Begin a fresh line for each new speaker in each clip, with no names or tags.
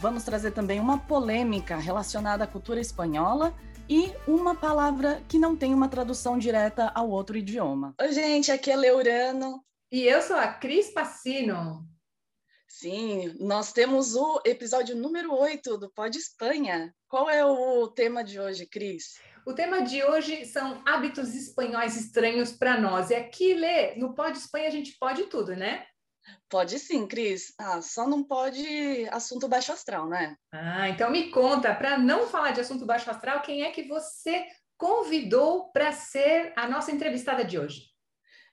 Vamos trazer também uma polêmica relacionada à cultura espanhola e uma palavra que não tem uma tradução direta ao outro idioma.
Oi, gente, aqui é Leurano.
E eu sou a Cris Passino.
Sim, nós temos o episódio número 8 do Pod Espanha. Qual é o tema de hoje, Cris?
O tema de hoje são hábitos espanhóis estranhos para nós. E aqui, Lê, no Pode Espanha a gente pode tudo, né?
Pode sim, Cris. Ah, só não pode assunto baixo astral, né?
Ah, então me conta, para não falar de assunto baixo astral, quem é que você convidou para ser a nossa entrevistada de hoje?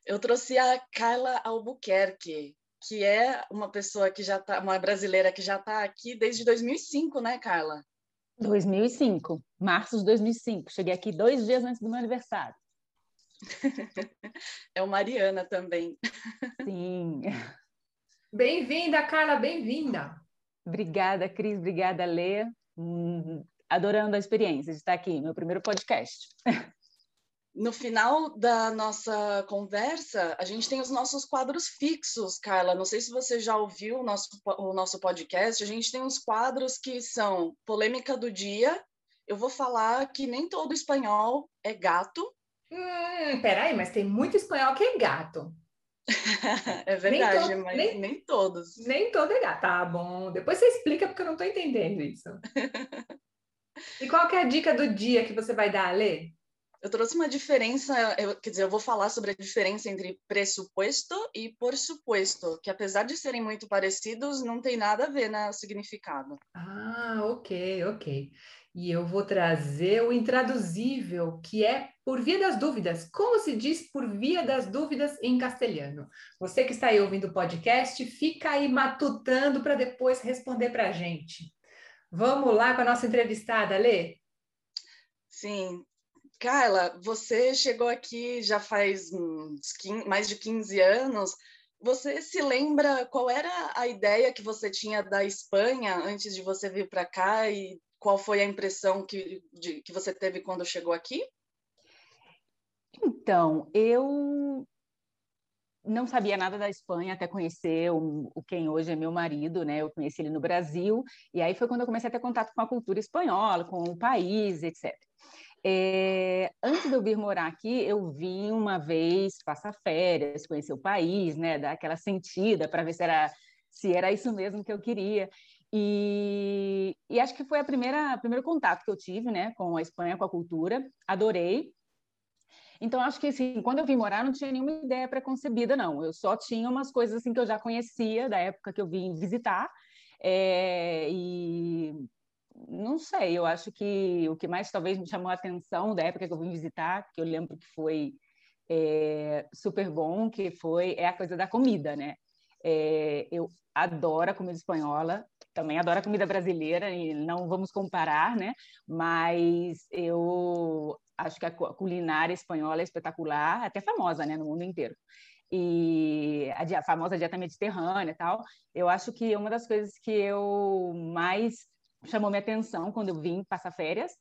Eu trouxe a Carla Albuquerque, que é uma pessoa que já tá, uma brasileira que já está aqui desde 2005, né, Carla?
2005, março de 2005. Cheguei aqui dois dias antes do meu aniversário.
é o Mariana também.
Sim.
Bem-vinda, Carla, bem-vinda.
Obrigada, Cris, obrigada, Lê. Hum, adorando a experiência de estar aqui, meu primeiro podcast.
No final da nossa conversa, a gente tem os nossos quadros fixos, Carla. Não sei se você já ouviu o nosso, o nosso podcast. A gente tem uns quadros que são polêmica do dia. Eu vou falar que nem todo espanhol é gato.
Hum, peraí, mas tem muito espanhol que é gato.
é verdade, nem mas nem, nem, todos.
Nem todo é gato. Tá bom. Depois você explica porque eu não estou entendendo isso. e qual é a dica do dia que você vai dar, Lê?
Eu trouxe uma diferença, eu, quer dizer, eu vou falar sobre a diferença entre pressuposto e por suposto, que apesar de serem muito parecidos, não tem nada a ver no significado.
Ah, ok, ok. E eu vou trazer o intraduzível, que é por via das dúvidas. Como se diz por via das dúvidas em castelhano? Você que está aí ouvindo o podcast, fica aí matutando para depois responder para a gente. Vamos lá com a nossa entrevistada, Lê?
Sim, Carla, você chegou aqui já faz 15, mais de 15 anos. Você se lembra qual era a ideia que você tinha da Espanha antes de você vir para cá e qual foi a impressão que, de, que você teve quando chegou aqui?
Então, eu não sabia nada da Espanha até conhecer o, o, quem hoje é meu marido, né? Eu conheci ele no Brasil e aí foi quando eu comecei a ter contato com a cultura espanhola, com o país, etc. É, antes de eu vir morar aqui, eu vim uma vez passar férias, conhecer o país, né, dar aquela sentida para ver se era, se era isso mesmo que eu queria. E, e acho que foi a primeira primeiro contato que eu tive, né, com a Espanha, com a cultura. Adorei. Então acho que assim, quando eu vim morar, não tinha nenhuma ideia preconcebida, não. Eu só tinha umas coisas assim que eu já conhecia da época que eu vim visitar. É, e não sei, eu acho que o que mais talvez me chamou a atenção da época que eu vim visitar, que eu lembro que foi é, super bom, que foi é a coisa da comida, né? É, eu adoro a comida espanhola, também adoro a comida brasileira, e não vamos comparar, né? Mas eu acho que a culinária espanhola é espetacular, até famosa, né, no mundo inteiro e a, a, famosa dieta mediterrânea e tal, eu acho que uma das coisas que eu mais chamou minha atenção quando eu vim passar férias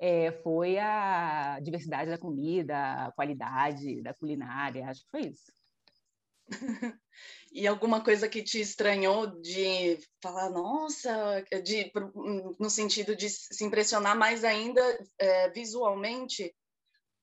é, foi a diversidade da comida, a qualidade da culinária, acho que foi isso.
e alguma coisa que te estranhou de falar, nossa, de, no sentido de se impressionar mais ainda é, visualmente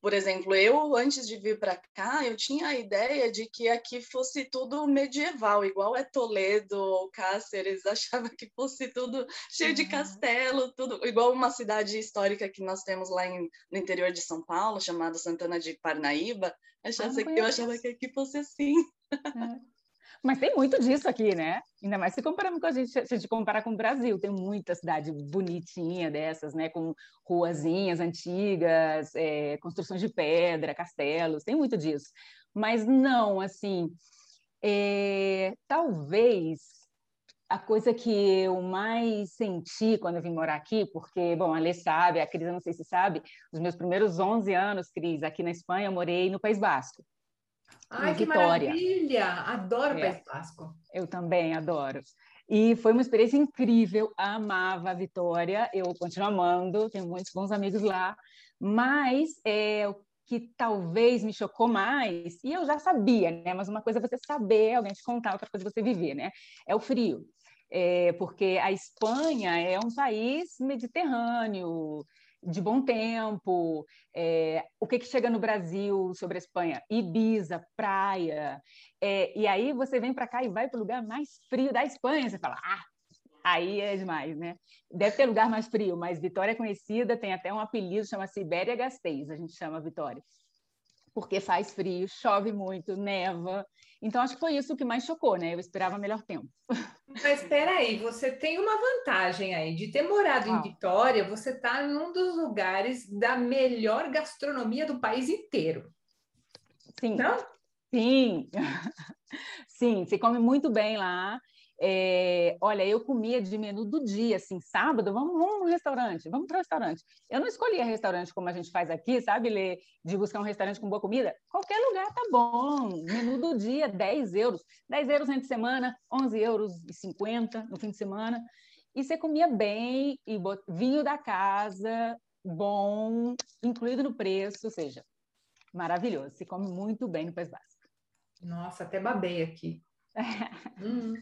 por exemplo, eu antes de vir para cá, eu tinha a ideia de que aqui fosse tudo medieval, igual é Toledo ou Cáceres, achava que fosse tudo cheio de castelo, tudo igual uma cidade histórica que nós temos lá em, no interior de São Paulo, chamada Santana de Parnaíba. Achava, ah, eu achava que aqui fosse assim.
É. Mas tem muito disso aqui, né? Ainda mais se comparamos com a gente, se a gente comparar com o Brasil, tem muita cidade bonitinha dessas, né? Com ruazinhas antigas, é, construções de pedra, castelos, tem muito disso. Mas não, assim, é, talvez a coisa que eu mais senti quando eu vim morar aqui, porque, bom, a Lê sabe, a Cris, eu não sei se sabe, os meus primeiros 11 anos, Cris, aqui na Espanha, eu morei no País Basco.
Ai, que Vitória. maravilha! Adoro é. País Basco.
Eu também adoro. E foi uma experiência incrível, amava a Vitória, eu continuo amando, tenho muitos bons amigos lá, mas é, o que talvez me chocou mais, e eu já sabia, né? Mas uma coisa é você saber, alguém te contar, outra coisa é você viver, né? É o frio. É, porque a Espanha é um país mediterrâneo, de bom tempo, é, o que, que chega no Brasil sobre a Espanha? Ibiza, praia. É, e aí você vem para cá e vai para o lugar mais frio da Espanha. Você fala, ah, aí é demais, né? Deve ter lugar mais frio, mas Vitória é conhecida, tem até um apelido, chama Sibéria Gasteiz, a gente chama Vitória. Porque faz frio, chove muito, neva. Então, acho que foi isso que mais chocou, né? Eu esperava melhor tempo.
Mas espera aí, você tem uma vantagem aí de ter morado em Vitória, você está em um dos lugares da melhor gastronomia do país inteiro.
Sim. Não? Sim. Sim, se come muito bem lá. É, olha, eu comia de menu do dia, assim, sábado, vamos, vamos no restaurante, vamos para o restaurante. Eu não escolhia restaurante como a gente faz aqui, sabe, Lê, de buscar um restaurante com boa comida. Qualquer lugar tá bom. Menu do dia, 10 euros. 10 euros de semana, 11 euros e 50 no fim de semana. E você comia bem, e vinho da casa, bom, incluído no preço, ou seja, maravilhoso. Se come muito bem no País Basco.
Nossa, até babei aqui. hum.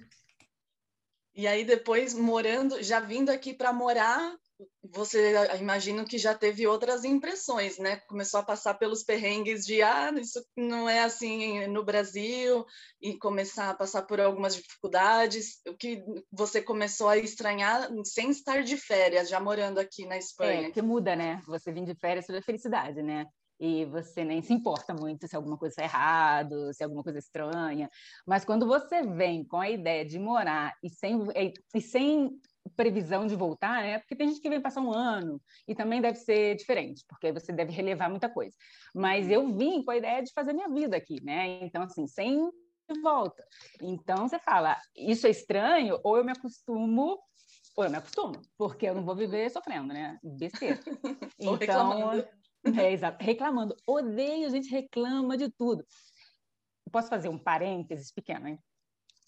E aí depois morando, já vindo aqui para morar, você imagino que já teve outras impressões, né? Começou a passar pelos perrengues de ah, isso não é assim no Brasil e começar a passar por algumas dificuldades. O que você começou a estranhar sem estar de férias, já morando aqui na Espanha?
É, que muda, né? Você vir de férias é felicidade, né? E você nem se importa muito se alguma coisa está errado, se alguma coisa é estranha. Mas quando você vem com a ideia de morar e sem, e sem previsão de voltar, né? Porque tem gente que vem passar um ano e também deve ser diferente, porque você deve relevar muita coisa. Mas eu vim com a ideia de fazer minha vida aqui, né? Então, assim, sem volta. Então, você fala, isso é estranho, ou eu me acostumo ou eu me acostumo, porque eu não vou viver sofrendo, né? Besteira. Então, é, exato. Reclamando. Odeio, a gente reclama de tudo. Posso fazer um parênteses pequeno, hein?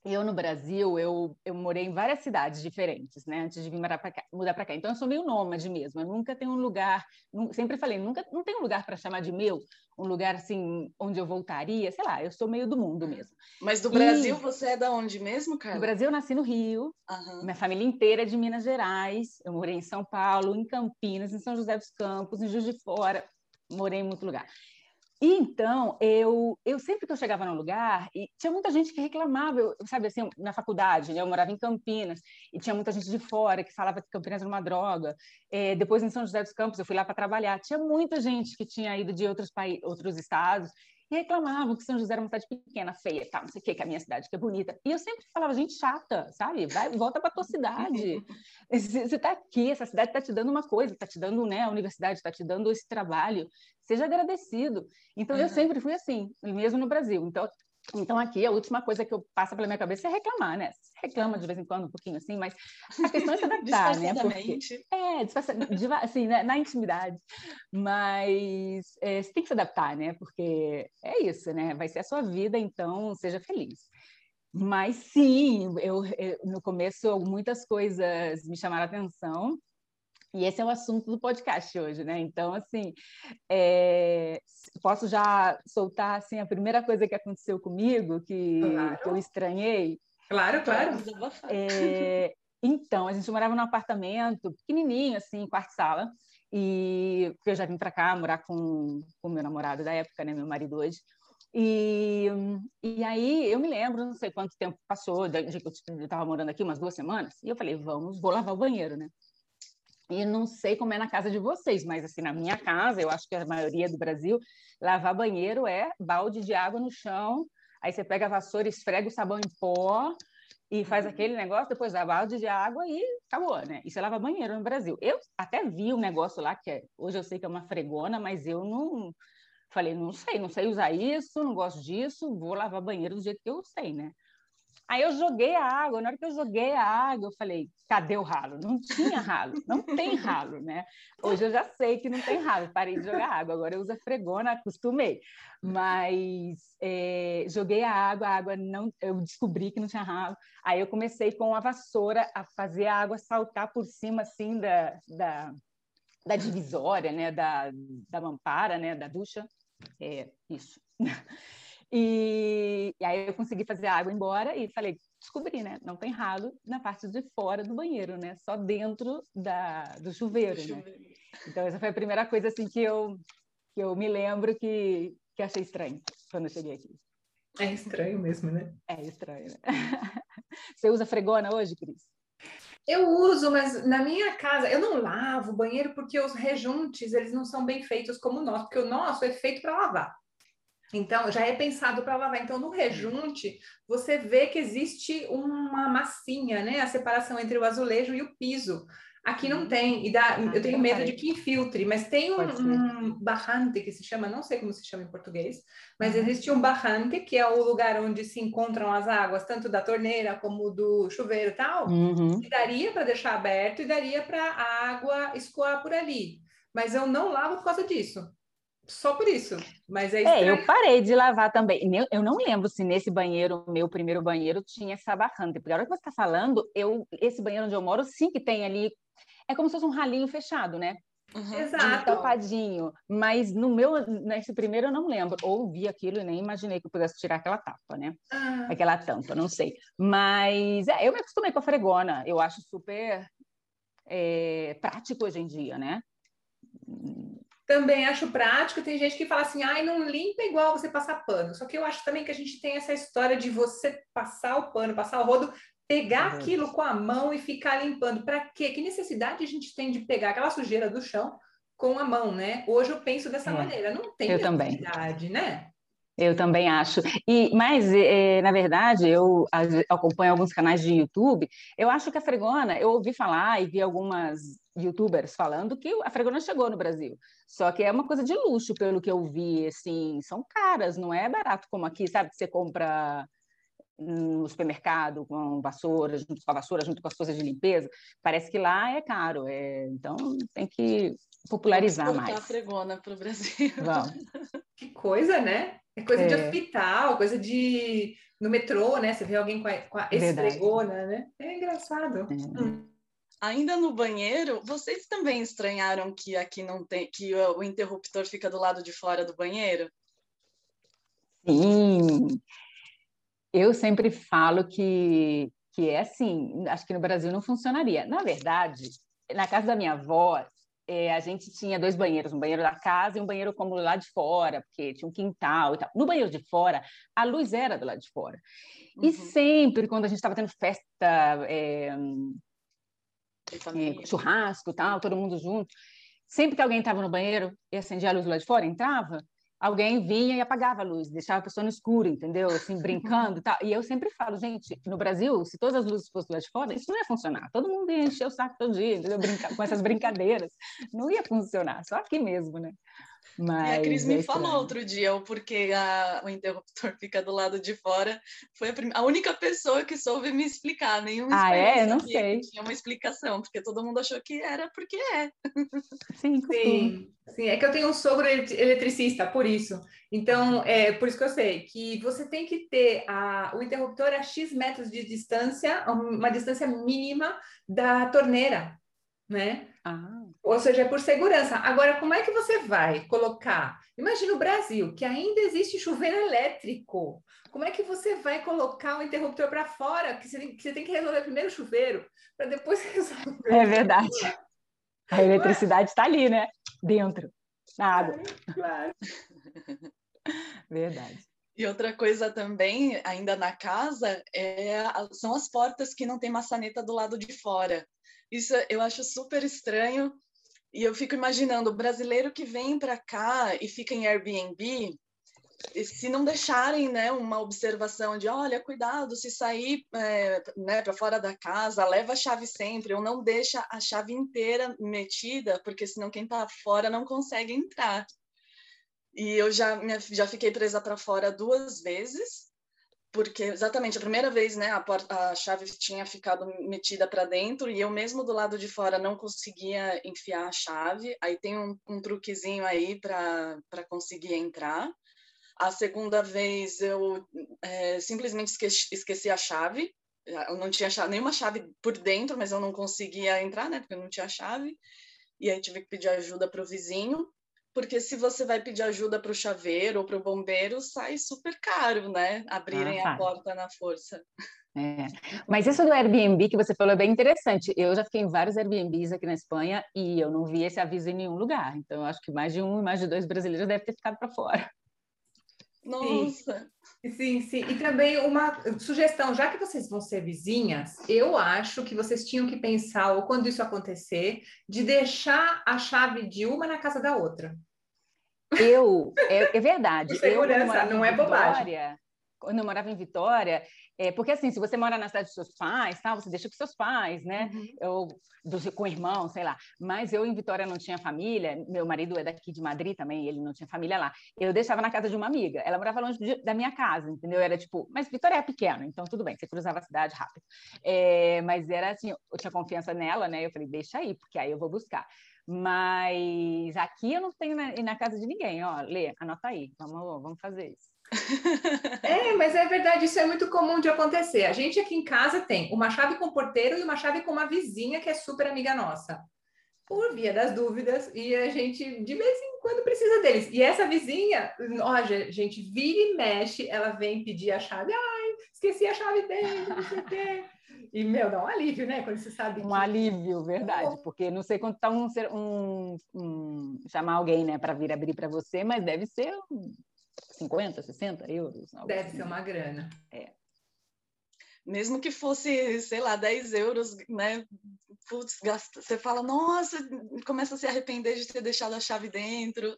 Eu, no Brasil, eu, eu morei em várias cidades diferentes, né? Antes de vir para cá, mudar cá. Então, eu sou meio nômade mesmo. Eu nunca tenho um lugar... Sempre falei, nunca não tenho um lugar para chamar de meu. Um lugar, assim, onde eu voltaria. Sei lá, eu sou meio do mundo mesmo.
Mas do Brasil, e... você é da onde mesmo, Carla?
No Brasil, eu nasci no Rio. Uhum. Minha família inteira é de Minas Gerais. Eu morei em São Paulo, em Campinas, em São José dos Campos, em Juiz de Fora. Morei em muito lugar. E então, eu, eu sempre que eu chegava num lugar, e tinha muita gente que reclamava, eu, sabe assim, na faculdade, né, eu morava em Campinas, e tinha muita gente de fora que falava que Campinas era uma droga. É, depois, em São José dos Campos, eu fui lá para trabalhar, tinha muita gente que tinha ido de outros, países, outros estados, e reclamavam que São José era uma cidade pequena, feia, tal, não sei o que, que a minha cidade que é bonita. E eu sempre falava, gente chata, sabe? Vai, volta para tua cidade. Você está aqui, essa cidade está te dando uma coisa, está te dando, né? A universidade está te dando esse trabalho. Seja agradecido. Então uhum. eu sempre fui assim, mesmo no Brasil. Então então, aqui, a última coisa que eu passa pela minha cabeça é reclamar, né? Você reclama de vez em quando um pouquinho assim, mas a questão é se adaptar, né? Porque, é, assim, né? na intimidade. Mas é, você tem que se adaptar, né? Porque é isso, né? Vai ser a sua vida, então seja feliz. Mas sim, eu, eu no começo muitas coisas me chamaram a atenção, e esse é o assunto do podcast hoje, né? Então, assim, é... posso já soltar assim, a primeira coisa que aconteceu comigo, que, claro. que eu estranhei?
Claro, claro.
É... Então, a gente morava num apartamento pequenininho, assim, quarto-sala, e eu já vim para cá morar com o meu namorado da época, né? Meu marido hoje. E, e aí eu me lembro, não sei quanto tempo passou, de que eu estava morando aqui, umas duas semanas, e eu falei, vamos, vou lavar o banheiro, né? E não sei como é na casa de vocês, mas assim, na minha casa, eu acho que a maioria do Brasil, lavar banheiro é balde de água no chão, aí você pega a vassoura, esfrega o sabão em pó e faz uhum. aquele negócio, depois dá balde de água e acabou, né? E você lava banheiro no Brasil. Eu até vi um negócio lá, que é, hoje eu sei que é uma fregona, mas eu não... Falei, não sei, não sei usar isso, não gosto disso, vou lavar banheiro do jeito que eu sei, né? Aí eu joguei a água, na hora que eu joguei a água, eu falei, cadê o ralo? Não tinha ralo, não tem ralo, né? Hoje eu já sei que não tem ralo, parei de jogar água, agora eu uso a fregona, acostumei. Mas é, joguei a água, a água não, eu descobri que não tinha ralo. Aí eu comecei com a vassoura a fazer a água saltar por cima, assim, da, da, da divisória, né? Da, da mampara, né? Da ducha. É, isso. E, e, aí eu consegui fazer a água embora e falei, descobri, né? Não tem ralo na parte de fora do banheiro, né? Só dentro da, do chuveiro, né? Então essa foi a primeira coisa assim que eu que eu me lembro que que achei estranho quando eu cheguei aqui.
É estranho mesmo, né?
É estranho. Né? Você usa fregona hoje, Cris?
Eu uso, mas na minha casa eu não lavo o banheiro porque os rejuntes eles não são bem feitos como o nosso, porque o nosso é feito para lavar. Então, já é pensado para lavar. Então, no rejunte, você vê que existe uma massinha, né? A separação entre o azulejo e o piso. Aqui não uhum. tem, e dá, ah, eu tenho medo de que infiltre, mas tem um, um, barrante que se chama, não sei como se chama em português, mas uhum. existe um barrante, que é o lugar onde se encontram as águas, tanto da torneira como do chuveiro e tal, uhum. e daria para deixar aberto e daria para a água escoar por ali. Mas eu não lavo por causa disso só por isso. Mas é,
é eu parei de lavar também. Eu não lembro se nesse banheiro, meu primeiro banheiro, tinha essa barrante. Porque a hora que você está falando, eu, esse banheiro onde eu moro, sim que tem ali. É como se fosse um ralinho fechado, né?
Uhum. Exato.
Tapadinho. Mas no meu, nesse primeiro eu não lembro. Ou vi aquilo e nem imaginei que eu pudesse tirar aquela tapa, né? Ah. Aquela tampa, não sei. Mas é, eu me acostumei com a fregona. Eu acho super é, prático hoje em dia, né?
Também acho prático. Tem gente que fala assim, ai, não limpa igual você passar pano. Só que eu acho também que a gente tem essa história de você passar o pano, passar o rodo, pegar uhum. aquilo com a mão e ficar limpando. Para quê? Que necessidade a gente tem de pegar aquela sujeira do chão com a mão, né? Hoje eu penso dessa é. maneira. Não tem eu necessidade, também. né?
Eu também acho. E, mas, é, na verdade, eu acompanho alguns canais de YouTube. Eu acho que a fregona, eu ouvi falar e vi algumas youtubers falando que a fregona chegou no Brasil. Só que é uma coisa de luxo, pelo que eu vi, assim, são caras, não é barato como aqui, sabe? Que você compra no supermercado com vassoura, junto com a vassoura, junto com as coisas de limpeza. Parece que lá é caro, é... então tem que popularizar mais.
a fregona para o Brasil. Vamos.
Que coisa, né? É coisa é. de hospital, coisa de no metrô, né? Você vê alguém com a, com a esfregona, né? É engraçado. É. Hum.
Ainda no banheiro, vocês também estranharam que aqui não tem, que o interruptor fica do lado de fora do banheiro?
Sim. Eu sempre falo que, que é assim, acho que no Brasil não funcionaria. Na verdade, na casa da minha avó, é, a gente tinha dois banheiros, um banheiro da casa e um banheiro como lá de fora, porque tinha um quintal e tal. No banheiro de fora, a luz era do lado de fora. Uhum. E sempre, quando a gente estava tendo festa, é, é, churrasco tal, todo mundo junto. Sempre que alguém estava no banheiro e acendia a luz lá de fora, entrava, alguém vinha e apagava a luz, deixava a pessoa no escuro, entendeu? Assim, brincando e tal. E eu sempre falo, gente, no Brasil, se todas as luzes fossem lá de fora, isso não ia funcionar. Todo mundo ia encher o saco todo dia, entendeu? Brincar com essas brincadeiras. Não ia funcionar, só aqui mesmo, né?
Mas e a Cris me é falou outro dia o porquê a, o interruptor fica do lado de fora. Foi a, prim... a única pessoa que soube me explicar. Nenhum
ah, é? Não sei.
Tinha uma explicação, porque todo mundo achou que era porque é.
Sim, sim, sim. É que eu tenho um sogro eletricista, por isso. Então, é por isso que eu sei que você tem que ter a, o interruptor a X metros de distância, uma distância mínima da torneira né? Ah. Ou seja, é por segurança. Agora, como é que você vai colocar? Imagina o Brasil, que ainda existe chuveiro elétrico. Como é que você vai colocar o interruptor para fora? Que você, tem, que você tem que resolver primeiro o chuveiro, para depois resolver.
É verdade. A eletricidade está ali, né? Dentro, na água.
Claro.
Verdade.
E outra coisa também, ainda na casa, é, são as portas que não tem maçaneta do lado de fora. Isso eu acho super estranho. E eu fico imaginando o brasileiro que vem para cá e fica em Airbnb, se não deixarem né, uma observação de olha, cuidado, se sair é, né, para fora da casa, leva a chave sempre, ou não deixa a chave inteira metida, porque senão quem está fora não consegue entrar. E eu já, já fiquei presa para fora duas vezes, porque exatamente a primeira vez, né, a, porta, a chave tinha ficado metida para dentro e eu mesmo do lado de fora não conseguia enfiar a chave. Aí tem um, um truquezinho aí para conseguir entrar. A segunda vez eu é, simplesmente esqueci, esqueci, a chave. Eu não tinha chave, nenhuma chave por dentro, mas eu não conseguia entrar, né, porque eu não tinha chave. E aí tive que pedir ajuda para o vizinho porque se você vai pedir ajuda para o chaveiro ou para o bombeiro, sai super caro, né? Abrirem ah, a porta na força.
É. Mas isso do Airbnb que você falou é bem interessante. Eu já fiquei em vários Airbnbs aqui na Espanha e eu não vi esse aviso em nenhum lugar. Então, eu acho que mais de um, mais de dois brasileiros devem ter ficado para fora.
Nossa!
Sim. sim, sim. E também uma sugestão, já que vocês vão ser vizinhas, eu acho que vocês tinham que pensar, ou quando isso acontecer, de deixar a chave de uma na casa da outra.
Eu, é, é verdade.
segurança, eu, não é bobagem.
quando eu morava em Vitória, é, porque assim, se você mora na cidade dos seus pais, tá, você deixa com seus pais, né? Uhum. Eu, do, com irmão, sei lá. Mas eu em Vitória não tinha família, meu marido é daqui de Madrid também, ele não tinha família lá. Eu deixava na casa de uma amiga, ela morava longe de, da minha casa, entendeu? Era tipo, mas Vitória é pequeno, então tudo bem, você cruzava a cidade rápido. É, mas era assim, eu tinha confiança nela, né? Eu falei, deixa aí, porque aí eu vou buscar. Mas aqui eu não tenho na, na casa de ninguém, ó, Lê, anota aí, vamos, vamos fazer isso.
É, mas é verdade, isso é muito comum de acontecer. A gente aqui em casa tem uma chave com porteiro e uma chave com uma vizinha que é super amiga nossa. Por via das dúvidas, e a gente de vez em quando precisa deles. E essa vizinha, ó, a gente vira e mexe, ela vem pedir a chave. Ai, esqueci a chave dele, não sei o quê. E, meu, dá um alívio, né? Quando você sabe.
Um que... alívio, verdade. Porque não sei quanto tá um, um, um chamar alguém, né, para vir abrir para você, mas deve ser 50, 60 euros.
Deve assim. ser uma grana.
É.
Mesmo que fosse, sei lá, 10 euros, né? Putz, gasta... você fala, nossa, começa a se arrepender de ter deixado a chave dentro.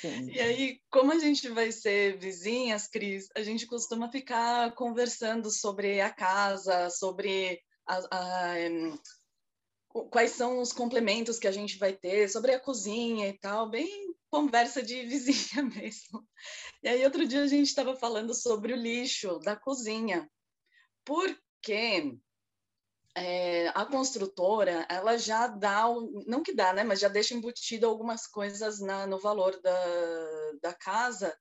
Sim. E aí, como a gente vai ser vizinhas, Cris, a gente costuma ficar conversando sobre a casa, sobre a, a, quais são os complementos que a gente vai ter, sobre a cozinha e tal, bem conversa de vizinha mesmo. E aí, outro dia a gente estava falando sobre o lixo da cozinha, porque é, a construtora, ela já dá, não que dá, né, mas já deixa embutido algumas coisas na, no valor da, da casa,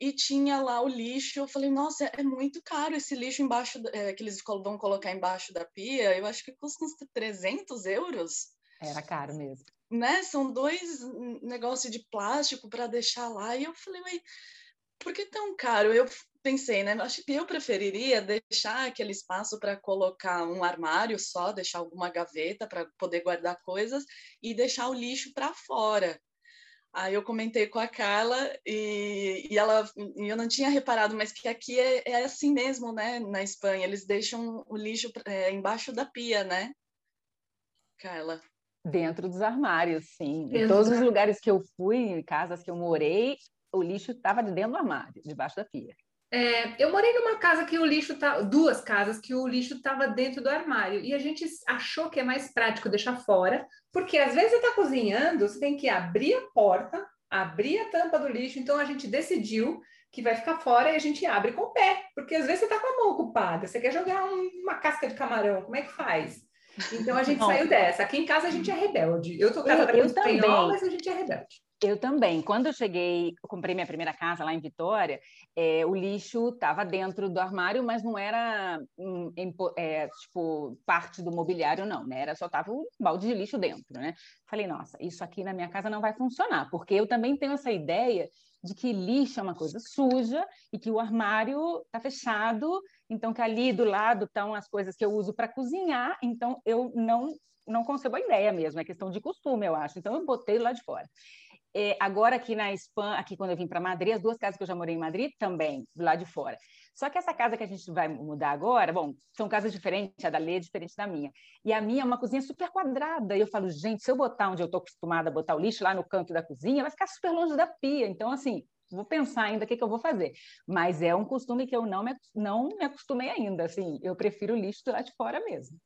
e tinha lá o lixo. Eu falei, nossa, é muito caro esse lixo embaixo, é, que eles vão colocar embaixo da pia. Eu acho que custa uns 300 euros.
Era caro mesmo.
Né? São dois negócios de plástico para deixar lá. E eu falei, mas por que tão caro? Eu pensei, né? Acho que eu preferiria deixar aquele espaço para colocar um armário só, deixar alguma gaveta para poder guardar coisas e deixar o lixo para fora. Aí eu comentei com a Carla e, e ela e eu não tinha reparado, mas que aqui é, é, assim mesmo, né? Na Espanha eles deixam o lixo é, embaixo da pia, né? Carla.
Dentro dos armários, sim. Em todos os lugares que eu fui, em casas que eu morei, o lixo estava dentro do armário, debaixo da pia.
É, eu morei numa casa que o lixo tá, duas casas que o lixo estava dentro do armário e a gente achou que é mais prático deixar fora, porque às vezes você está cozinhando, você tem que abrir a porta, abrir a tampa do lixo, então a gente decidiu que vai ficar fora e a gente abre com o pé, porque às vezes você está com a mão ocupada, você quer jogar um, uma casca de camarão, como é que faz? Então a gente Bom, saiu dessa. Aqui em casa a gente é rebelde. Eu tô casada com espanhol, mas a gente é rebelde.
Eu também. Quando eu cheguei, eu comprei minha primeira casa lá em Vitória, é, o lixo estava dentro do armário, mas não era um, é, tipo parte do mobiliário, não, né? Era só tava um balde de lixo dentro, né? Falei, nossa, isso aqui na minha casa não vai funcionar, porque eu também tenho essa ideia de que lixo é uma coisa suja e que o armário está fechado, então que ali do lado estão as coisas que eu uso para cozinhar, então eu não não concebo a ideia mesmo, é questão de costume, eu acho. Então eu botei lá de fora. É, agora aqui na Espanha, aqui quando eu vim para Madrid, as duas casas que eu já morei em Madrid também, do lado de fora. Só que essa casa que a gente vai mudar agora, bom, são casas diferentes, a da Lê é diferente da minha. E a minha é uma cozinha super quadrada. E eu falo, gente, se eu botar onde eu estou acostumada a botar o lixo, lá no canto da cozinha, vai ficar super longe da pia. Então, assim, vou pensar ainda o que, que eu vou fazer. Mas é um costume que eu não me, não me acostumei ainda. Assim, eu prefiro o lixo do lado de fora mesmo.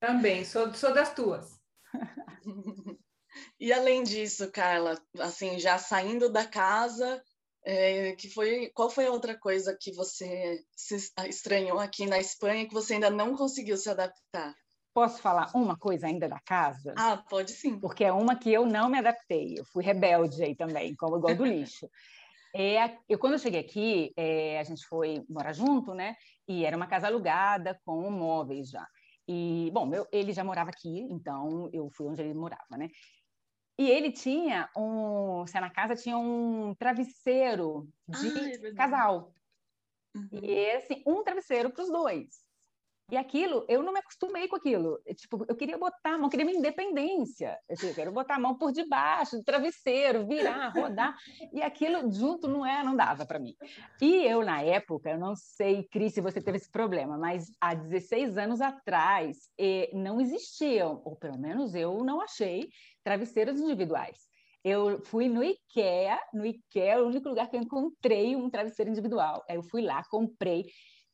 Também, sou, sou das tuas.
E além disso, Carla, assim, já saindo da casa, É, que foi, qual foi a outra coisa que você se estranhou aqui na Espanha que você ainda não conseguiu se adaptar?
Posso falar uma coisa ainda da casa?
Ah, pode sim.
Porque é uma que eu não me adaptei. Eu fui rebelde aí também, como igual do lixo. É, eu, quando eu cheguei aqui, é, a gente foi morar junto, né? E era uma casa alugada com móveis já. E, bom, eu, ele já morava aqui, então eu fui onde ele morava, né? E ele tinha um, se na casa tinha um travesseiro de ah, é casal. Uhum. E assim, um travesseiro para os dois. E aquilo, eu não me acostumei com aquilo. Tipo, eu queria botar a mão, queria minha independência. Eu quero botar a mão por debaixo do travesseiro, virar, rodar. E aquilo junto não é, não dava para mim. E eu, na época, eu não sei, Cris, se você teve esse problema, mas há 16 anos atrás não existiam, ou pelo menos eu não achei, travesseiros individuais. Eu fui no IKEA, no IKEA, o único lugar que eu encontrei um travesseiro individual. Aí eu fui lá, comprei,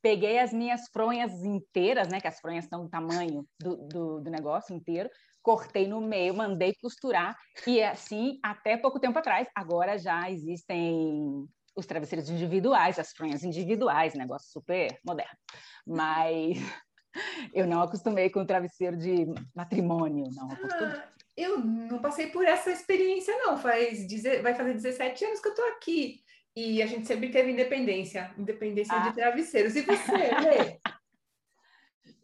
peguei as minhas fronhas inteiras, né, que as fronhas são do tamanho do, do, do negócio inteiro, cortei no meio, mandei costurar, e assim, até pouco tempo atrás, agora já existem os travesseiros individuais, as fronhas individuais, negócio super moderno. Mas eu não acostumei com o travesseiro de matrimônio, não acostumei. Ah,
eu não passei por essa experiência, não. Faz, vai fazer 17 anos que eu estou aqui. E a gente sempre teve independência, independência ah. de travesseiros. E você, Lê?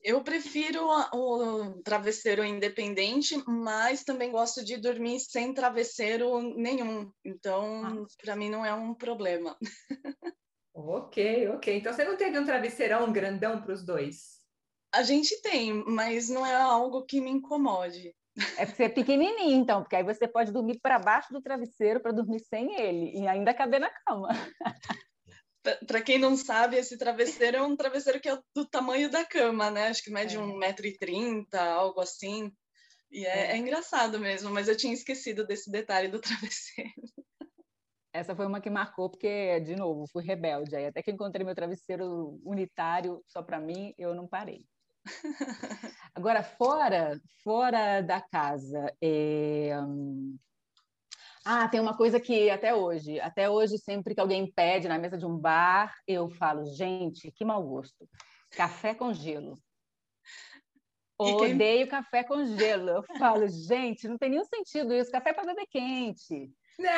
Eu prefiro o travesseiro independente, mas também gosto de dormir sem travesseiro nenhum. Então, ah. para mim não é um problema.
Ok, ok. Então você não teve um travesseirão grandão para os dois?
A gente tem, mas não é algo que me incomode.
É porque você é pequenininho, então, porque aí você pode dormir para baixo do travesseiro para dormir sem ele e ainda caber na cama.
Para quem não sabe, esse travesseiro é um travesseiro que é do tamanho da cama, né? Acho que mede é. 1,30m, algo assim. E é, é. é engraçado mesmo, mas eu tinha esquecido desse detalhe do travesseiro.
Essa foi uma que marcou, porque, de novo, fui rebelde. Aí até que encontrei meu travesseiro unitário só para mim, eu não parei. Agora, fora, fora da casa, é... ah, tem uma coisa que até hoje, até hoje, sempre que alguém pede na mesa de um bar, eu falo, gente, que mau gosto. Café com gelo. Quem... Odeio café com gelo. Eu falo, gente, não tem nenhum sentido isso. Café é para beber quente.
Não,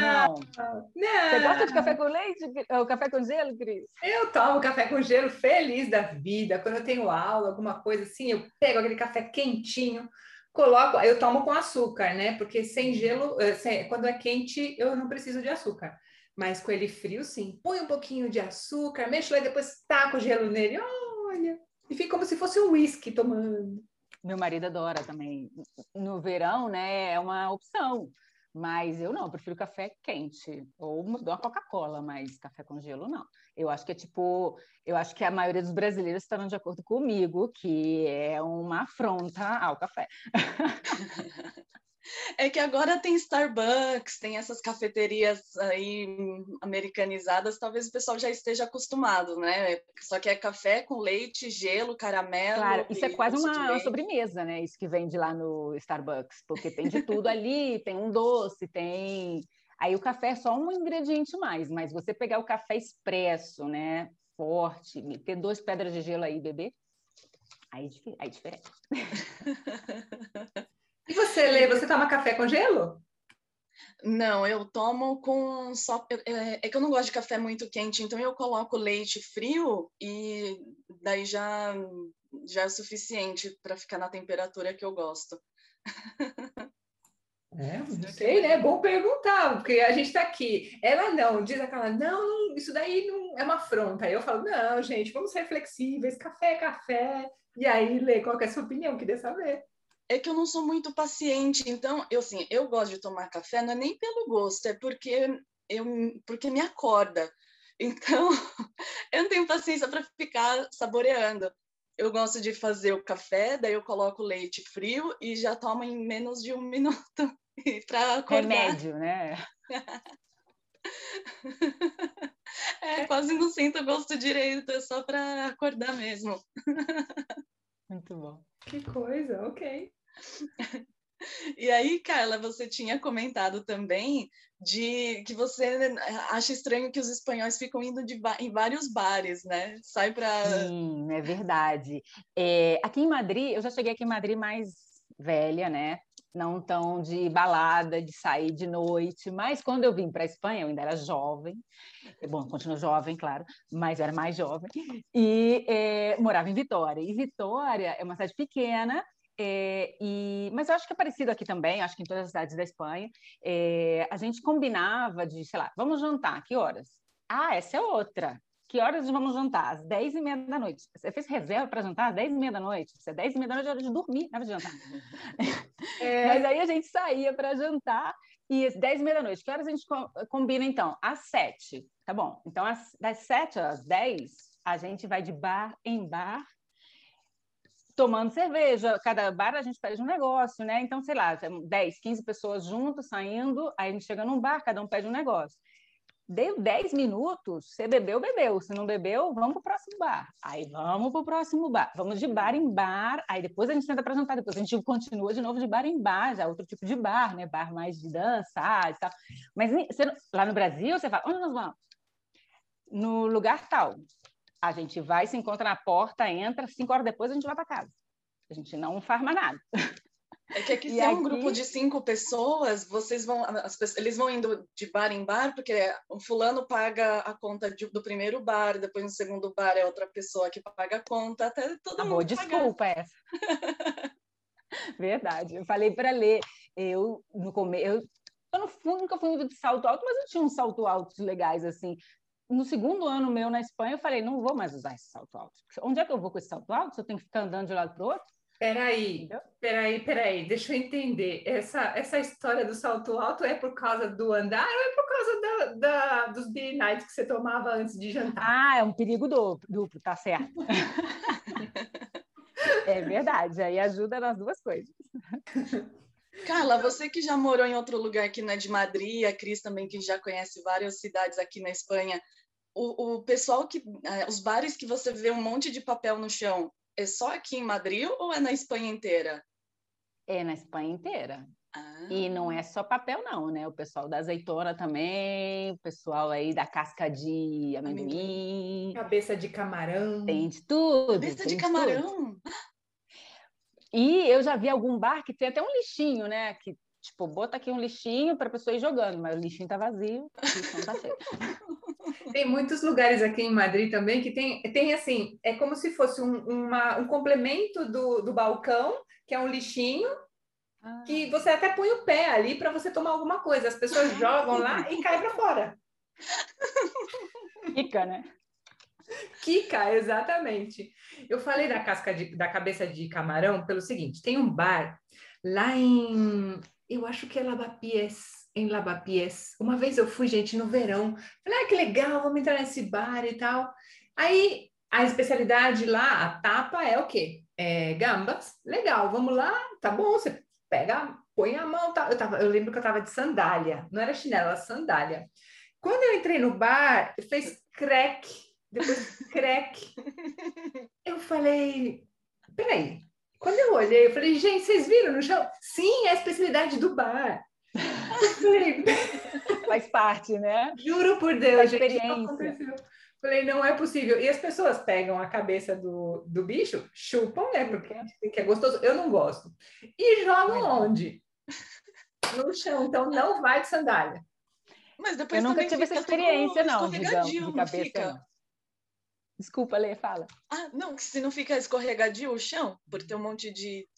não, não. Você gosta de café com leite, ou café com gelo, Cris?
Eu tomo café com gelo feliz da vida. Quando eu tenho aula, alguma coisa assim, eu pego aquele café quentinho, coloco, eu tomo com açúcar, né? Porque sem gelo, eh, quando é quente, eu não preciso de açúcar. Mas com ele frio, sim. Põe um pouquinho de açúcar, mexo lá e depois taco o gelo nele. Olha, e fica como se fosse um whisky tomando.
Meu marido adora também. No verão, né? É uma opção mas eu não, eu prefiro café quente ou uma Coca-Cola, mas café com gelo não. Eu acho que é tipo, eu acho que a maioria dos brasileiros estarão de acordo comigo que é uma afronta ao café.
É que agora tem Starbucks, tem essas cafeterias aí americanizadas, talvez o pessoal já esteja acostumado, né? Só que é café com leite, gelo, caramelo.
Claro, isso é quase uma, uma sobremesa, né? Isso que vende lá no Starbucks, porque tem de tudo ali, tem um doce, tem. Aí o café é só um ingrediente mais, mas você pegar o café expresso, né? Forte, ter duas pedras de gelo aí, beber, aí, aí é diferente.
E você, Lê, você toma café com gelo?
Não, eu tomo com só. É, é, que eu não gosto de café muito quente, então eu coloco leite frio e daí já, já é suficiente para ficar na temperatura que eu gosto.
É, não sei, né? É bom perguntar, porque a gente está aqui. Ela não, diz aquela, não, isso daí não é uma afronta. Aí eu falo, não, gente, vamos ser flexíveis, café é café. E aí, Lê, qual é a sua opinião? Queria saber
é que eu não sou muito paciente, então eu assim, eu gosto de tomar café não é nem pelo gosto, é porque eu porque me acorda. Então, eu não tenho paciência para ficar saboreando. Eu gosto de fazer o café, daí eu coloco leite frio e já tomo em menos de um minuto para acordar.
Remédio, né?
É, quase não sinto gosto direito, é só para acordar mesmo.
Muito bom.
Que coisa, ok.
E aí, Carla, você tinha comentado também de que você acha estranho que os espanhóis ficam indo de, em vários bares, né? Sai para.
Sim, é verdade. É, aqui em Madrid, eu já cheguei aqui em Madrid mais velha, né? Não tão de balada, de sair de noite, mas quando eu vim para a Espanha, eu ainda era jovem, bom, continuo jovem, claro, mas eu era mais jovem, e é, morava em Vitória. E Vitória é uma cidade pequena, é, e, mas eu acho que é parecido aqui também, acho que em todas as cidades da Espanha. É, a gente combinava de, sei lá, vamos jantar, que horas? Ah, essa é outra. Que horas vamos jantar? Às 10 e meia da noite. Você fez reserva para jantar às 10 e meia da noite? É 10 e meia da noite, é hora de dormir, não é de jantar. É... Mas aí a gente saía para jantar e às 10 e meia da noite. Que horas a gente combina, então? Às 7. Tá bom. Então, das 7 às 10, a gente vai de bar em bar tomando cerveja. Cada bar a gente pede um negócio, né? Então, sei lá, 10, 15 pessoas juntos, saindo, aí a gente chega num bar, cada um pede um negócio. Deu 10 minutos, você bebeu, bebeu. Se não bebeu, vamos para o próximo bar. Aí vamos para o próximo bar. Vamos de bar em bar. Aí depois a gente tenta apresentar, depois a gente continua de novo de bar em bar, já outro tipo de bar, né? Bar mais de dança e tal. Mas você, lá no Brasil, você fala, onde nós vamos? No lugar tal. A gente vai, se encontra na porta, entra, cinco horas depois a gente vai para casa. A gente não farma nada.
É que aqui se é um grupo de cinco pessoas, vocês vão, as, eles vão indo de bar em bar, porque o fulano paga a conta de, do primeiro bar, depois no segundo bar é outra pessoa que paga a conta, até todo
Amor,
mundo
desculpa
pagar.
essa. Verdade, eu falei para ler, eu no começo, eu, eu não fui, nunca fui muito de salto alto, mas eu tinha uns salto altos legais assim no segundo ano meu na Espanha, eu falei, não vou mais usar esse salto alto. Onde é que eu vou com esse salto alto? Se eu tenho que ficar andando de um lado para o outro?
Peraí, peraí, peraí, deixa eu entender. Essa, essa história do salto alto é por causa do andar ou é por causa da, da dos beer nights que você tomava antes de jantar?
Ah, é um perigo duplo, duplo tá certo. é verdade, aí ajuda nas duas coisas.
Carla, você que já morou em outro lugar que não é de Madrid, a Cris também que já conhece várias cidades aqui na Espanha, o, o pessoal que, eh, os bares que você vê um monte de papel no chão, é só aqui em Madrid ou é na Espanha inteira?
É na Espanha inteira.
Ah.
E não é só papel, não, né? O pessoal da azeitona também, o pessoal aí da casca de amendoim.
Cabeça de camarão.
Tem de tudo.
Cabeça de camarão. Tudo.
E eu já vi algum bar que tem até um lixinho, né? Que, tipo, bota aqui um lixinho para a pessoa ir jogando, mas o lixinho tá vazio, o lixinho tá cheio.
Tem muitos lugares aqui em Madrid também que tem, tem assim, é como se fosse um, uma, um complemento do, do balcão, que é um lixinho, ah. que você até põe o pé ali para você tomar alguma coisa. As pessoas jogam lá e cai para fora.
Fica, né?
Kika, exatamente. Eu falei da casca de, da cabeça de camarão pelo seguinte: tem um bar lá em, eu acho que é Lavapiés, em Lavapiés. Uma vez eu fui, gente, no verão. Falei, ah, que legal, vamos entrar nesse bar e tal. Aí a especialidade lá, a tapa é o quê? É gambas. Legal, vamos lá, tá bom, você pega, põe a mão. Tá. Eu, tava, eu lembro que eu tava de sandália, não era chinelo, era sandália. Quando eu entrei no bar, fez crack depois crack. Eu falei, peraí. Quando eu olhei, eu falei, gente, vocês viram no chão? Sim, é a especialidade do bar. Eu falei,
Faz parte, né?
Juro por Deus,
a experiência.
Falei, não é possível. E as pessoas pegam a cabeça do, do bicho, chupam, né? Porque que é gostoso. Eu não gosto. E jogam onde? No chão. Então não vai de sandália.
Mas depois
eu nunca tive essa experiência, não, digamos, de cabeça.
Fica.
Desculpa, Lê, fala.
Ah, não, que se não fica escorregadio o chão, por ter um monte de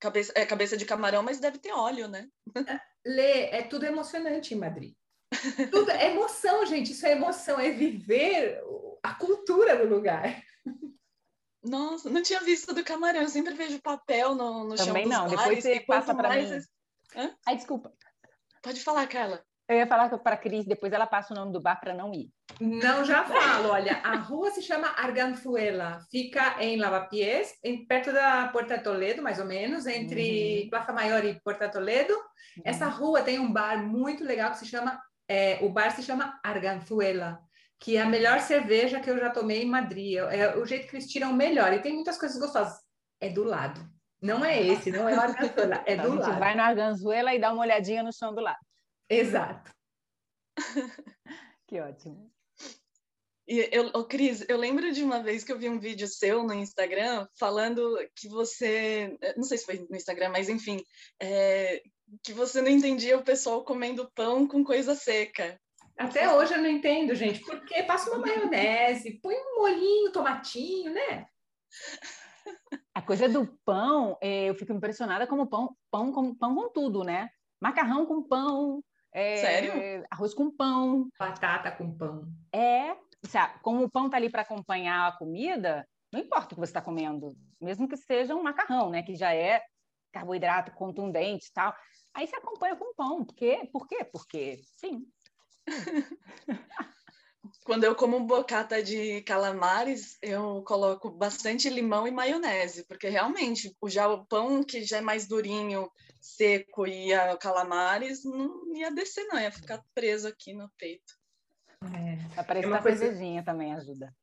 cabeça, é, cabeça de camarão, mas deve ter óleo, né?
Lê, é tudo emocionante em Madrid. Tudo é emoção, gente. Isso é emoção, é viver a cultura do lugar.
Nossa, não tinha visto do camarão. Eu sempre vejo papel no, no
Também
chão
não. Depois você passa para mim.
Hã?
Ai, desculpa.
Pode falar, Carla.
Eu ia falar para a Cris, depois ela passa o nome do bar para não ir.
Não, já falo. Olha, a rua se chama Arganzuela, fica em Lavapiés, perto da Porta Toledo, mais ou menos, entre uhum. Plaza Maior e Porta Toledo. Uhum. Essa rua tem um bar muito legal que se chama, é, o bar se chama Arganzuela, que é a melhor cerveja que eu já tomei em Madrid. É o jeito que eles tiram melhor. E tem muitas coisas gostosas. É do lado. Não é esse, não é o Arganzuela, é do
a gente
lado.
vai no Arganzuela e dá uma olhadinha no chão do lado.
Exato.
que ótimo.
E eu, oh, Cris, eu lembro de uma vez que eu vi um vídeo seu no Instagram falando que você, não sei se foi no Instagram, mas enfim, é, que você não entendia o pessoal comendo pão com coisa seca.
Até hoje eu não entendo, gente, porque passa uma maionese, põe um molhinho, tomatinho, né?
A coisa do pão, é, eu fico impressionada como pão, pão com pão com tudo, né? Macarrão com pão, é,
Sério?
arroz com pão.
Batata com pão.
É, sabe, como o pão tá ali para acompanhar a comida, não importa o que você está comendo, mesmo que seja um macarrão, né, que já é carboidrato contundente e tal. Aí você acompanha com pão. Por quê? Por quê? Porque, sim.
Quando eu como bocata de calamares, eu coloco bastante limão e maionese, porque realmente já o pão que já é mais durinho, seco e a calamares não ia descer, não, ia ficar preso aqui no peito.
É. Aparece
É uma
a
coisa-
cervejinha também ajuda.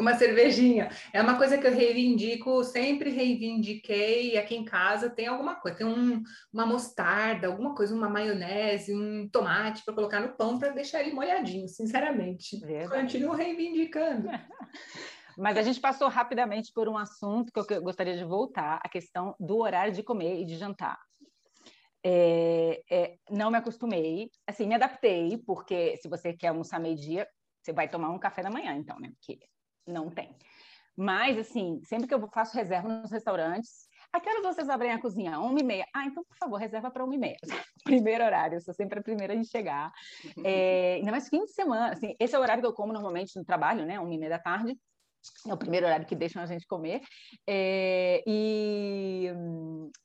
Uma cervejinha. É uma coisa que eu reivindico, sempre reivindiquei. Aqui em casa tem alguma coisa, tem um, uma mostarda, alguma coisa, uma maionese, um tomate para colocar no pão para deixar ele molhadinho, sinceramente.
Verdade.
Continuo reivindicando.
Mas a gente passou rapidamente por um assunto que eu que eu gostaria de voltar, a questão do horário de comer e de jantar. É, é, não me acostumei, assim, me adaptei, porque se você quer almoçar meio-dia, você vai tomar um café da manhã, então, né? Porque não tem. Mas, assim, sempre que eu faço reserva nos restaurantes, a que horas vocês abrem a cozinha? Uma e meia. Ah, então, por favor, reserva para uma e meia. Primeiro horário, eu sou sempre a primeira em chegar. É, ainda mais fim de semana, assim, esse é o horário que eu como normalmente no trabalho, né? Uma e meia da tarde. É o primeiro horário que deixam a gente comer. É, e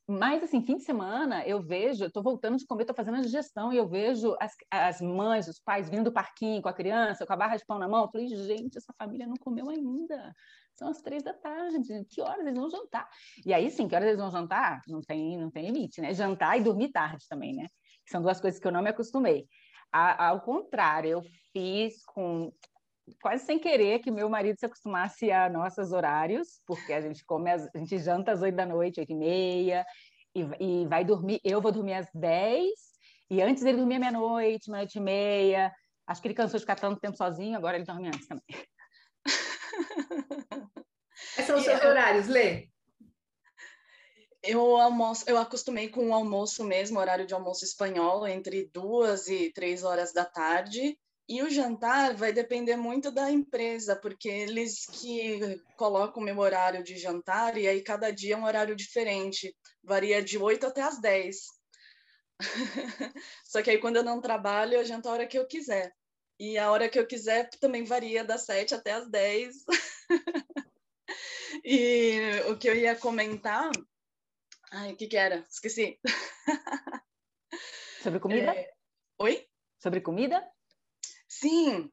mas assim, fim de semana eu vejo, eu tô voltando de comer, tô fazendo a digestão e eu vejo as, as mães, os pais vindo do parquinho com a criança, com a barra de pão na mão. Eu falei, gente, essa família não comeu ainda. São as três da tarde, que horas eles vão jantar? E aí sim, que horas eles vão jantar? Não tem, não tem limite, né? Jantar e dormir tarde também, né? São duas coisas que eu não me acostumei. Ao contrário, eu fiz com quase sem querer que meu marido se acostumasse a nossos horários, porque a gente come, a gente janta às oito da noite, oito e meia, e, e vai dormir, eu vou dormir às dez, e antes ele dormia meia-noite, meia-noite e meia, acho que ele cansou de ficar tanto tempo sozinho, agora ele dorme antes também.
Quais são os seus
E-
horários, Lê?
Eu almoço, eu acostumei com o almoço mesmo, horário de almoço espanhol, entre duas e três horas da tarde. E o jantar vai depender muito da empresa, porque eles que colocam o meu horário de jantar, e aí cada dia é um horário diferente, varia de 8 até as 10. Só que aí quando eu não trabalho, eu janto a hora que eu quiser. E a hora que eu quiser também varia das 7 até as 10. E o que eu ia comentar Ai, o que que era? Esqueci.
Sobre comida?
É, Oi?
Sobre comida?
Sim.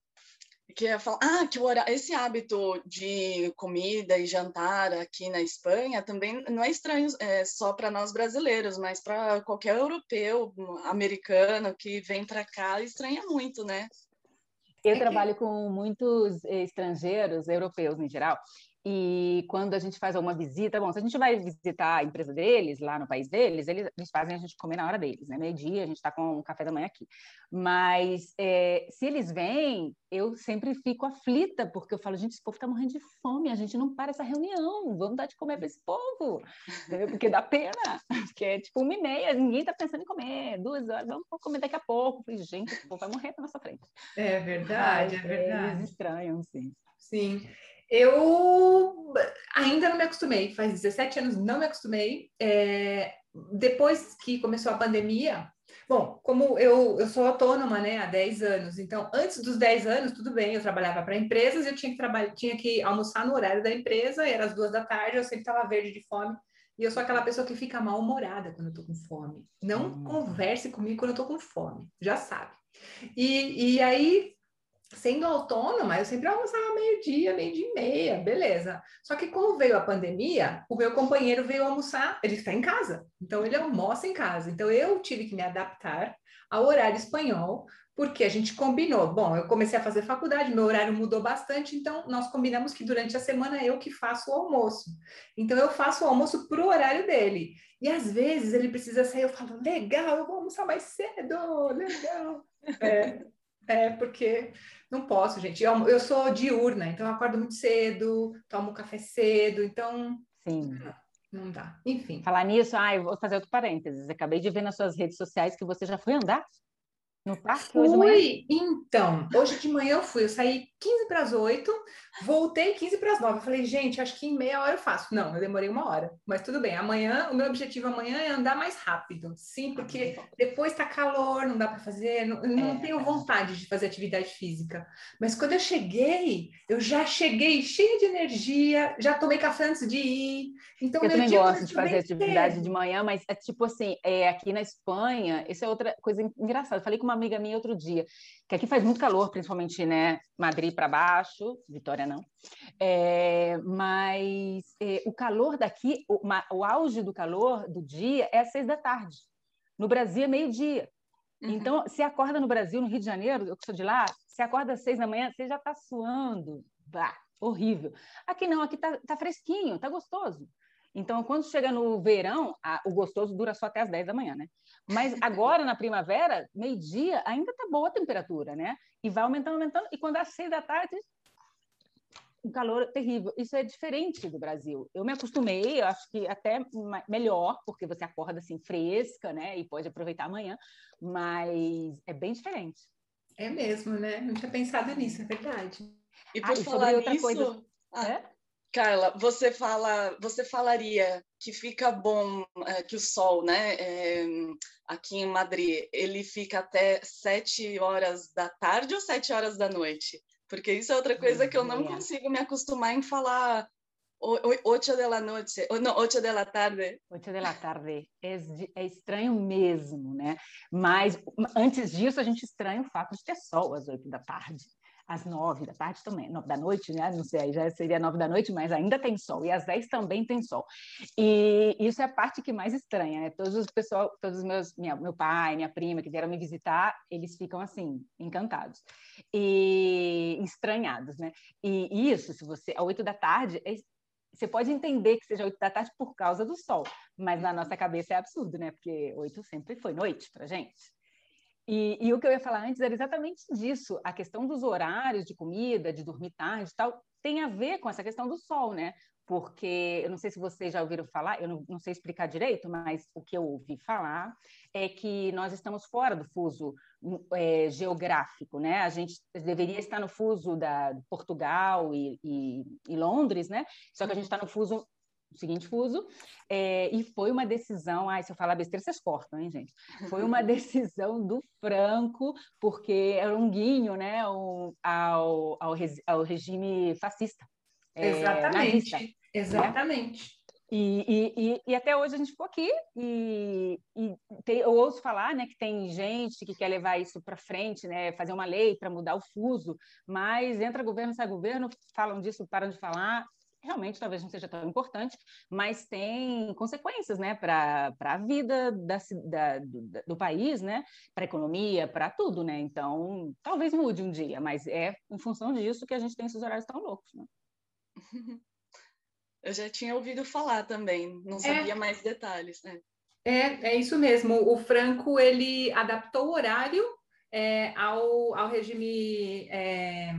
Que eu ia falar, ah, que o hora- esse hábito de comida e jantar aqui na Espanha também não é estranho é, só para nós brasileiros, mas para qualquer europeu, americano que vem para cá estranha muito, né?
Eu
que-
trabalho com muitos eh, estrangeiros, europeus em geral, e quando a gente faz alguma visita, bom, se a gente vai visitar a empresa deles, lá no país deles, eles, eles fazem a gente comer na hora deles, né? Meio-dia, a gente está com um café da manhã aqui. Mas eh, se eles vêm, eu sempre fico aflita, porque eu falo, gente, esse povo está morrendo de fome, a gente não para essa reunião, vamos dar de comer para esse povo, entendeu? porque dá pena, porque é tipo uma e meia, ninguém está pensando em comer, duas horas, vamos comer daqui a pouco. Eu falei, gente, esse povo vai morrer na nossa frente.
É verdade, é
Mas,
verdade.
Eles estranham, sim.
Sim. Eu ainda não me acostumei, faz 17 anos não me acostumei. É, depois que começou a pandemia, bom, como eu, eu sou autônoma né, há 10 anos, então antes dos 10 anos, tudo bem, eu trabalhava para empresas, eu tinha que, trabalhar, tinha que almoçar no horário da empresa, era as duas da tarde, eu sempre estava verde de fome. E eu sou aquela pessoa que fica mal-humorada quando eu tô com fome. Não
Hum.
converse comigo quando eu tô com fome, já sabe. E, e aí, sendo autônoma, eu sempre almoçava meio-dia, meio-dia e meia, beleza. Só que como veio a pandemia, o meu companheiro veio almoçar, ele está em casa, então ele almoça em casa. Então eu tive que me adaptar ao horário espanhol, porque a gente combinou. Bom, eu comecei a fazer faculdade, meu horário mudou bastante, então nós combinamos que durante a semana eu que faço o almoço. Então eu faço o almoço para o horário dele. E às vezes ele precisa sair, eu falo, legal, eu vou almoçar mais cedo, legal. É, é porque não posso, gente. Eu, eu sou diurna, então eu acordo muito cedo, tomo café cedo, então.
Sim.
Não dá. Enfim.
Falar nisso, eu vou fazer outro parênteses. Acabei de ver nas suas redes sociais que você já foi andar no parque
fui, hoje então, hoje de manhã eu fui, eu saí 15 para as 8, voltei 15 para as 9. Eu falei, gente, acho que em meia hora eu faço. Não, eu demorei uma hora, mas tudo bem. Amanhã, o meu objetivo amanhã é andar mais rápido. Sim, porque depois está calor, não dá para fazer, não, não é. tenho vontade de fazer atividade física. Mas quando eu cheguei, eu já cheguei cheia de energia, já tomei café antes de ir. Então,
eu também gosto de fazer atividade de manhã, mas é tipo assim, é, aqui na Espanha, isso é outra coisa engraçada. Eu falei com uma amiga minha outro dia, que aqui faz muito calor, principalmente, né, Madrid para baixo, Vitória não, é, mas é, o calor daqui, o, o, auge do calor do dia é às seis da tarde. No Brasil é meio-dia. Uhum. Então, se acorda no Brasil, no Rio de Janeiro, eu que sou de lá, se acorda às seis da manhã, você já está suando. Bah, horrível. Aqui não, aqui tá, tá fresquinho, tá gostoso. Então, quando chega no verão, a, o gostoso dura só até as 10 da manhã, né? Mas agora, na primavera, meio-dia, ainda tá boa a temperatura, né? E vai aumentando, aumentando. E quando dá 6 da tarde, um calor terrível. Isso é diferente do Brasil. Eu me acostumei, eu acho que até melhor, porque você acorda assim fresca, né? E pode aproveitar amanhã, mas é bem diferente.
É mesmo, né? Não tinha pensado nisso, é verdade.
E por ah, falar e outra nisso... coisa. Ah, é? Carla, você fala, você falaria que fica bom, é, que o sol, né, é, aqui em Madrid, ele fica até sete horas da tarde ou sete horas da noite? Porque isso é outra coisa que eu não consigo me acostumar em falar oito da noite, não, oito da tarde.
Oito da tarde, é, é estranho mesmo, né? Mas antes disso a gente estranha o fato de ter sol às oito da tarde às nove da tarde também, nove da noite, né? Não sei, já seria nove da noite, mas ainda tem sol. E às dez também tem sol. E isso é a parte que mais estranha, né? Todos os pessoal, todos os meus, minha, meu pai, minha prima que vieram me visitar, eles ficam assim, encantados e estranhados, né? E isso, se você, às oito da tarde, é, você pode entender que seja oito da tarde por causa do sol, mas na nossa cabeça é absurdo, né? Porque oito sempre foi noite para gente. E, e, o que eu ia falar antes era exatamente disso. A questão dos horários de comida, de dormir tarde e tal, tem a ver com essa questão do sol, né? Porque eu não sei se vocês já ouviram falar, eu não, não sei explicar direito, mas o que eu ouvi falar é que nós estamos fora do fuso é, geográfico, né? A gente deveria estar no fuso da Portugal e, e, e Londres, né? Só que a gente está no fuso seguinte fuso, é, e foi uma decisão, ai, se eu falar besteira, vocês cortam, hein, gente? Foi uma decisão do Franco, porque era um guinho, né, ao, ao, ao regime fascista.
É, exatamente, nazista, exatamente. Né?
E, e, e, até hoje a gente ficou aqui e, e tem, eu ouço falar né, que tem gente que quer levar isso para frente, né, fazer uma lei para mudar o fuso, mas entra governo, sai governo, falam disso, param de falar realmente talvez não seja tão importante, mas tem consequências né, para a vida da, da, do, do, país, né, para a economia, para tudo. Né? Então, talvez mude um dia, mas é em função disso que a gente tem esses horários tão loucos. Né?
Eu já tinha ouvido falar também, não é. sabia é, mais detalhes. Né?
É, é isso mesmo. O Franco ele adaptou o horário é, ao, ao regime é,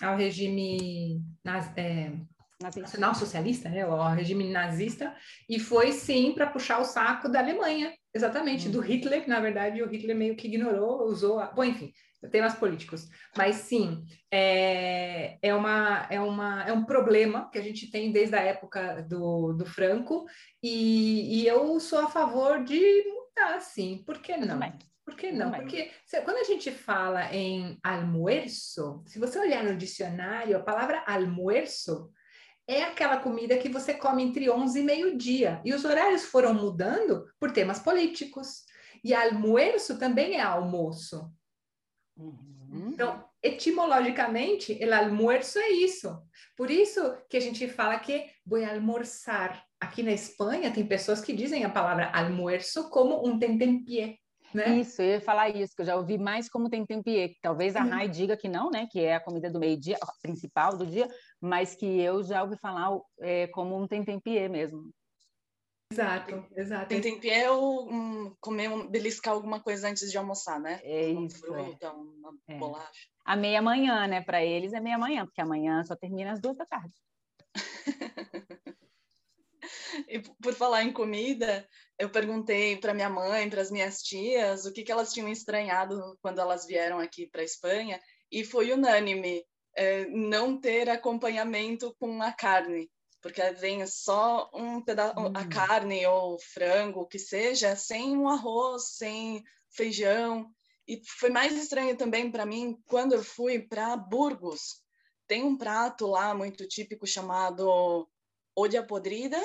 ao regime nas, é, nacional socialista, né, o regime nazista, e foi sim para puxar o saco da Alemanha, exatamente, do uhum. Hitler, na verdade, o Hitler meio que ignorou, usou, a... bom, enfim, temas políticos, mas sim, é, é, uma, é, uma, é um problema que a gente tem desde a época do, do Franco, e, e eu sou a favor de mudar, sim, por que não? Por que não? Porque se, quando a gente fala em almoço, se você olhar no dicionário, a palavra almoço é aquela comida que você come entre 11 e meio-dia. E os horários foram mudando por temas políticos. E almoço também é almoço. Uhum. Então, etimologicamente, o almoço é isso. Por isso que a gente fala que vou almoçar. Aqui na Espanha, tem pessoas que dizem a palavra almoço como um tentempié. Né?
Isso, eu ia falar isso, que eu já ouvi mais como tem tempie, talvez a Rai diga que não, né, que é a comida do meio-dia, principal do dia, mas que eu já ouvi falar é, como um tempie mesmo.
Exato, exato.
Tempie é o, um, comer, um, beliscar alguma coisa antes de almoçar, né?
É
uma
isso.
fruta,
é.
uma
é.
bolacha.
A meia-manhã, né? Para eles é meia-manhã, porque amanhã só termina às duas da tarde.
E por falar em comida, eu perguntei para minha mãe, para as minhas tias, o que, que elas tinham estranhado quando elas vieram aqui para a Espanha, e foi unânime é, não ter acompanhamento com a carne, porque vem só um pedaço, hum. a carne ou frango, o que seja, sem um arroz, sem feijão. E foi mais estranho também para mim quando eu fui para Burgos. Tem um prato lá muito típico chamado olla podrida,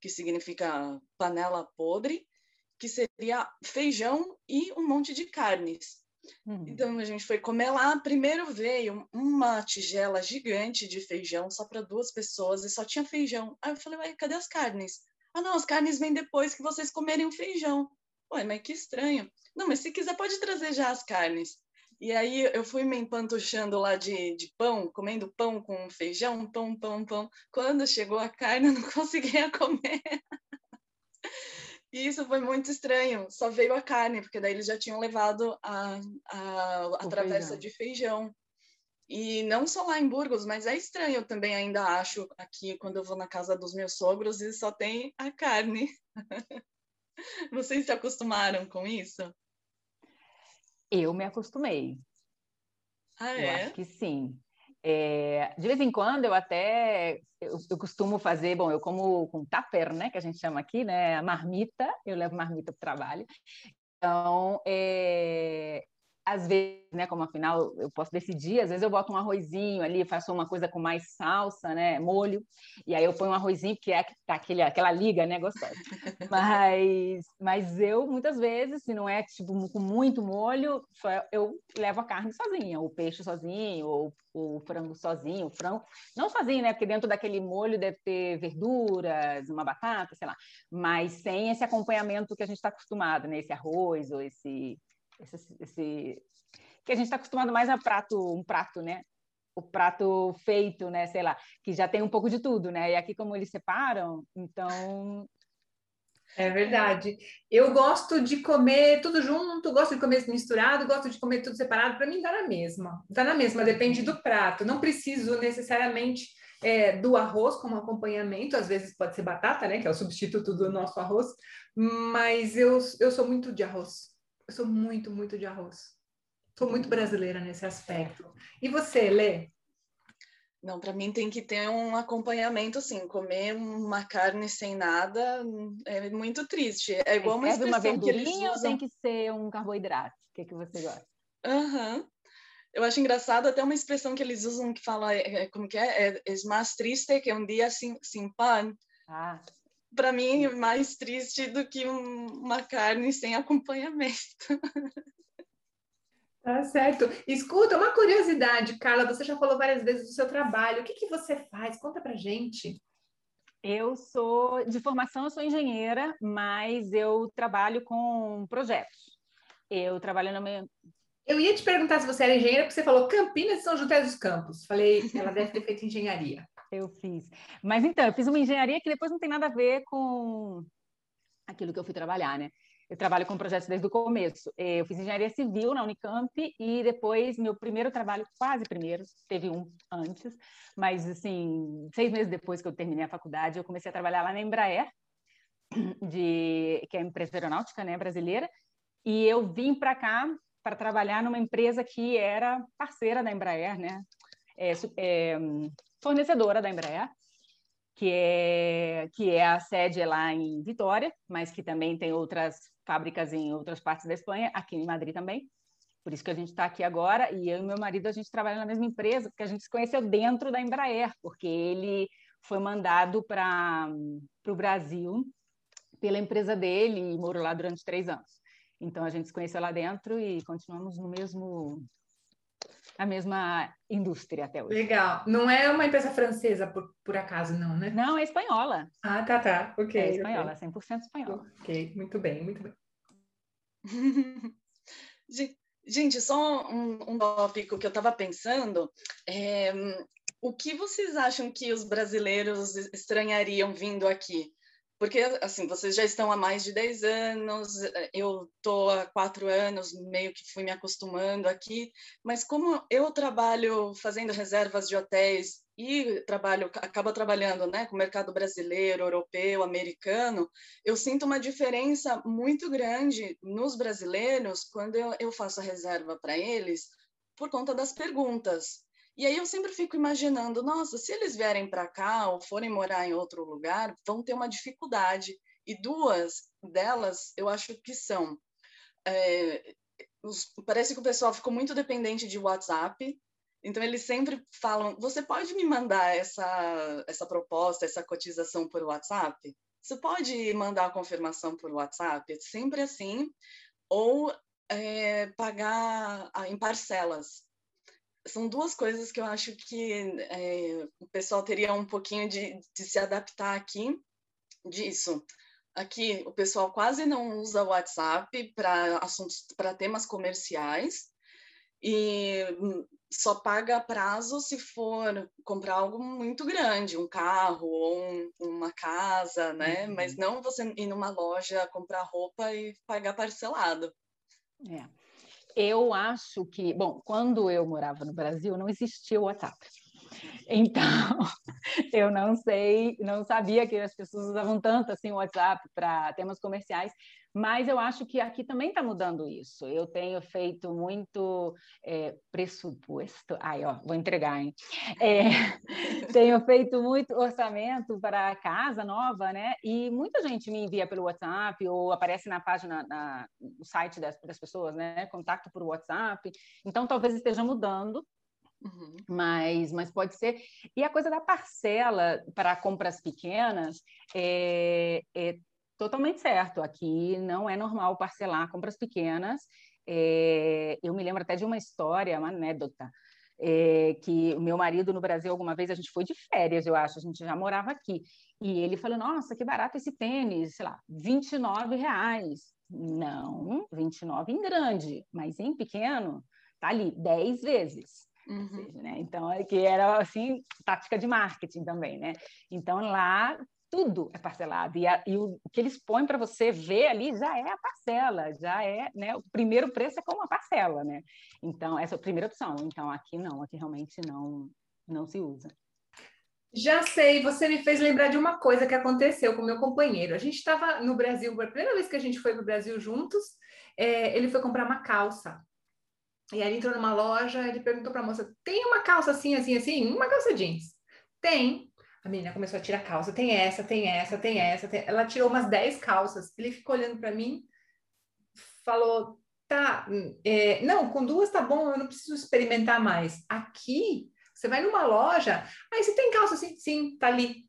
que significa panela podre, que seria feijão e um monte de carnes. Uhum. Então a gente foi comer lá. Primeiro veio uma tigela gigante de feijão só para duas pessoas e só tinha feijão. Aí eu falei, ué, cadê as carnes? Ah, não, as carnes vêm depois que vocês comerem o feijão. Ué, mas que estranho. Não, mas se quiser pode trazer já as carnes. E aí eu fui me empantuchando lá de, de pão, comendo pão com feijão, pão, pão, pão. Quando chegou a carne, eu não conseguia comer. E isso foi muito estranho. Só veio a carne, porque daí eles já tinham levado a, a, a travessa feijão. de feijão. E não só lá em Burgos, mas é estranho eu também ainda acho aqui quando eu vou na casa dos meus sogros e só tem a carne. Vocês se acostumaram com isso?
Eu me acostumei.
Ah,
é?
Eu
acho que sim. É, de vez em quando eu até eu, eu, costumo fazer, bom, eu como com tupper, né, que a gente chama aqui, né, a marmita, eu levo marmita para o trabalho. Então, é, às vezes, né, como afinal eu posso decidir, às vezes eu boto um arrozinho ali, faço uma coisa com mais salsa, né, molho, e aí eu ponho um arrozinho que é tá aquele, aquela liga, né, gostosa. Mas, mas eu muitas vezes, se não é tipo com muito molho, só eu levo a carne sozinha, o peixe sozinho, ou o frango sozinho, o frango não sozinho, né, porque dentro daquele molho deve ter verduras, uma batata, sei lá, mas sem esse acompanhamento que a gente está acostumado, né, esse arroz ou esse esse, esse que a gente está acostumado mais a prato, um prato, né? O prato feito, né? Sei lá, que já tem um pouco de tudo, né? E aqui como eles separam, então
é verdade. Eu gosto de comer tudo junto, gosto de comer misturado, gosto de comer tudo separado. Para mim dá na mesma. Dá na mesma, depende do prato. Não preciso necessariamente é, do arroz como acompanhamento. Às vezes pode ser batata, né? Que é o substituto do nosso arroz. Mas eu, eu sou muito de arroz. Eu sou muito, muito de arroz. Sou muito brasileira nesse aspecto. E você, Lê?
Não, para mim tem que ter um acompanhamento, assim, comer uma carne sem nada é muito triste. É igual uma expressão
uma verdurinha
que eles usam...
ou tem que ser um carboidrato? O que, que você gosta?
Aham. Uhum. Eu acho engraçado até uma expressão que eles usam que fala, é, como que é? É, é mais triste que um dia sem, sem pão.
Ah
para mim, mais triste do que um, uma carne sem acompanhamento.
Tá certo. Escuta, uma curiosidade, Carla, você já falou várias vezes do seu trabalho. O que, que você faz? Conta pra gente.
Eu sou, de formação, eu sou engenheira, mas eu trabalho com projetos. Eu trabalho no meu...
Eu ia te perguntar se você era engenheira, porque você falou Campinas e São José dos Campos. Falei, ela deve ter feito engenharia.
Eu fiz. Mas então, eu fiz uma engenharia que depois não tem nada a ver com aquilo que eu fui trabalhar, né? Eu trabalho com projetos desde o começo. Eu fiz engenharia civil na Unicamp e depois, meu primeiro trabalho, quase primeiro, teve um antes, mas assim, seis meses depois que eu terminei a faculdade, eu comecei a trabalhar lá na Embraer, de, que é a empresa aeronáutica né, brasileira, e eu vim para cá para trabalhar numa empresa que era parceira da Embraer, né? É, é, fornecedora da Embraer, que é, que é a sede lá em Vitória, mas que também tem outras fábricas em outras partes da Espanha, aqui em Madrid também. Por isso que a gente está aqui agora. E eu e meu marido, a gente trabalha na mesma empresa, porque a gente se conheceu dentro da Embraer, porque ele foi mandado para o Brasil pela empresa dele e morou lá durante três anos. Então a gente se conheceu lá dentro e continuamos no mesmo a mesma indústria até hoje.
Legal. Não é uma empresa francesa, por, por acaso, não, né?
Não, é espanhola.
Ah, tá, tá. Ok.
É espanhola, okay. 100% espanhola.
Ok, muito bem, muito bem.
Gente, só um, um tópico que eu estava pensando. É, o que vocês acham que os brasileiros estranhariam vindo aqui? Porque, assim, vocês já estão há mais de 10 anos, eu estou há quatro anos, meio que fui me acostumando aqui, mas como eu trabalho fazendo reservas de hotéis e trabalho, acaba trabalhando né, com o mercado brasileiro, europeu, americano, eu sinto uma diferença muito grande nos brasileiros quando eu, eu faço a reserva para eles, por conta das perguntas. E aí eu sempre fico imaginando, nossa, se eles vierem para cá ou forem morar em outro lugar, vão ter uma dificuldade. E duas delas, eu acho que são. É, os, parece que o pessoal ficou muito dependente de WhatsApp, então eles sempre falam: você pode me mandar essa, essa proposta, essa cotização por WhatsApp? Você pode mandar a confirmação por WhatsApp? É sempre assim. Ou é, pagar em parcelas são duas coisas que eu acho que é, o pessoal teria um pouquinho de, de se adaptar aqui disso. Aqui o pessoal quase não usa o WhatsApp para assuntos, para temas comerciais e só paga prazo se for comprar algo muito grande, um carro ou um, uma casa, né? Uhum. Mas não você ir numa loja comprar roupa e pagar parcelado.
É. Eu acho que, bom, quando eu morava no Brasil, não existia o WhatsApp. Então, eu não sei, não sabia que as pessoas usavam tanto assim o WhatsApp para temas comerciais, mas eu acho que aqui também está mudando isso. Eu tenho feito muito é, pressuposto. Ai, ó, vou entregar, hein? É, tenho feito muito orçamento para casa nova, né? E muita gente me envia pelo WhatsApp ou aparece na página, na, no site das, das pessoas, né? Contato por WhatsApp. Então, talvez esteja mudando. Uhum. Mas, mas pode ser. E a coisa da parcela para compras pequenas é, é totalmente certo. Aqui não é normal parcelar compras pequenas. É, eu me lembro até de uma história, uma anedota, é, que o meu marido no Brasil, alguma vez, a gente foi de férias, eu acho, a gente já morava aqui. E ele falou: Nossa, que barato esse tênis, sei lá, 29 reais. Não, 29 em grande, mas em pequeno, tá ali 10 vezes. Uhum. Seja, né? Então, é que era assim, tática de marketing também, né? Então, lá tudo é parcelado. E, a, e o, o, que eles põem para você ver ali já é a parcela, já é, né? O primeiro preço é como a parcela, né? Então, essa é a primeira opção. Então, aqui não, aqui realmente não, não se usa.
Já sei, você me fez lembrar de uma coisa que aconteceu com meu companheiro. A gente estava no Brasil, a primeira vez que a gente foi para o Brasil juntos, é, ele foi comprar uma calça. E aí ele entrou numa loja, ele perguntou para a moça: tem uma calça assim, assim, assim? Uma calça jeans? Tem. A menina começou a tirar calça. Tem essa, tem essa, tem essa. Tem... Ela tirou umas 10 calças. Ele ficou olhando para mim, falou: tá, é, não, com duas tá bom, eu não preciso experimentar mais. Aqui, você vai numa loja, aí você tem calça assim? Sim, tá ali.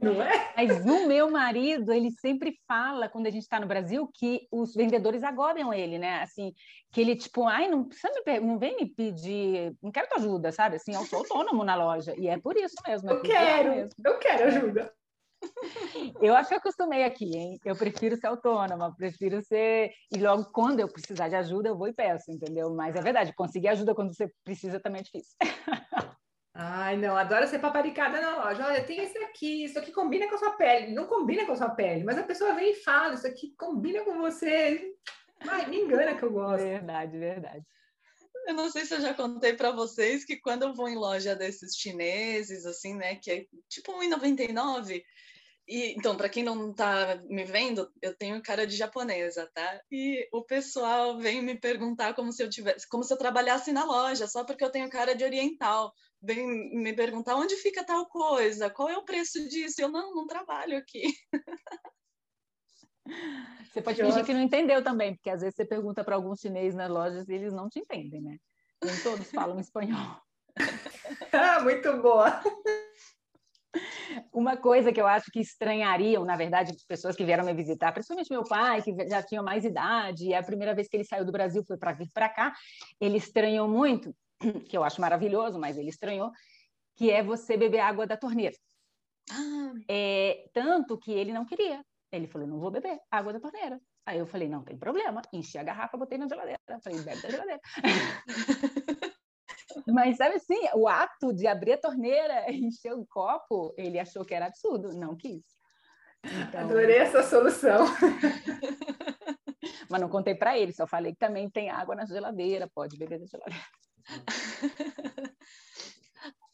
Não é? Mas o meu marido, ele sempre fala, quando a gente está no Brasil, que os vendedores agobiam ele, né? Assim, que ele, tipo, ai, não precisa me não vem me pedir, não quero tua ajuda, sabe? Assim, eu sou autônomo na loja. E é por isso mesmo.
É eu quero, mesmo. eu quero ajuda.
Eu acho que eu acostumei aqui, hein? Eu prefiro ser autônoma, prefiro ser. E logo quando eu precisar de ajuda, eu vou e peço, entendeu? Mas é verdade, conseguir ajuda quando você precisa também é difícil.
Ai, não, adoro ser paparicada na loja. Olha, tem esse aqui, isso aqui combina com a sua pele. Não combina com a sua pele, mas a pessoa vem e fala, isso aqui combina com você. Ai, me engana que eu gosto.
Verdade, verdade.
Eu não sei se eu já contei para vocês que quando eu vou em loja desses chineses, assim, né, que é tipo 1,99, e, então, para quem não está me vendo, eu tenho cara de japonesa, tá? E o pessoal vem me perguntar como se eu tivesse, como se eu trabalhasse na loja, só porque eu tenho cara de oriental. Vem me perguntar onde fica tal coisa, qual é o preço disso? Eu não, não trabalho aqui.
Você pode fingir que não entendeu também, porque às vezes você pergunta para alguns chineses nas lojas e eles não te entendem, né? Nem todos falam espanhol.
ah, muito boa.
Uma coisa que eu acho que estranhariam, na verdade, as pessoas que vieram me visitar, principalmente meu pai, que já tinha mais idade, e a primeira vez que ele saiu do Brasil foi para vir para cá, ele estranhou muito, que eu acho maravilhoso, mas ele estranhou, que é você beber água da torneira. Ah. É, tanto que ele não queria Ele falou, não vou beber água da torneira. Aí eu falei, não tem problema. Enchi a garrafa, botei na geladeira. Falei, bebe da geladeira. Mas sabe assim, o ato de abrir a torneira, encher o copo, ele achou que era absurdo, não quis.
Então... Adorei essa solução.
Mas não contei para ele, só falei que também tem água na geladeira, pode beber da geladeira.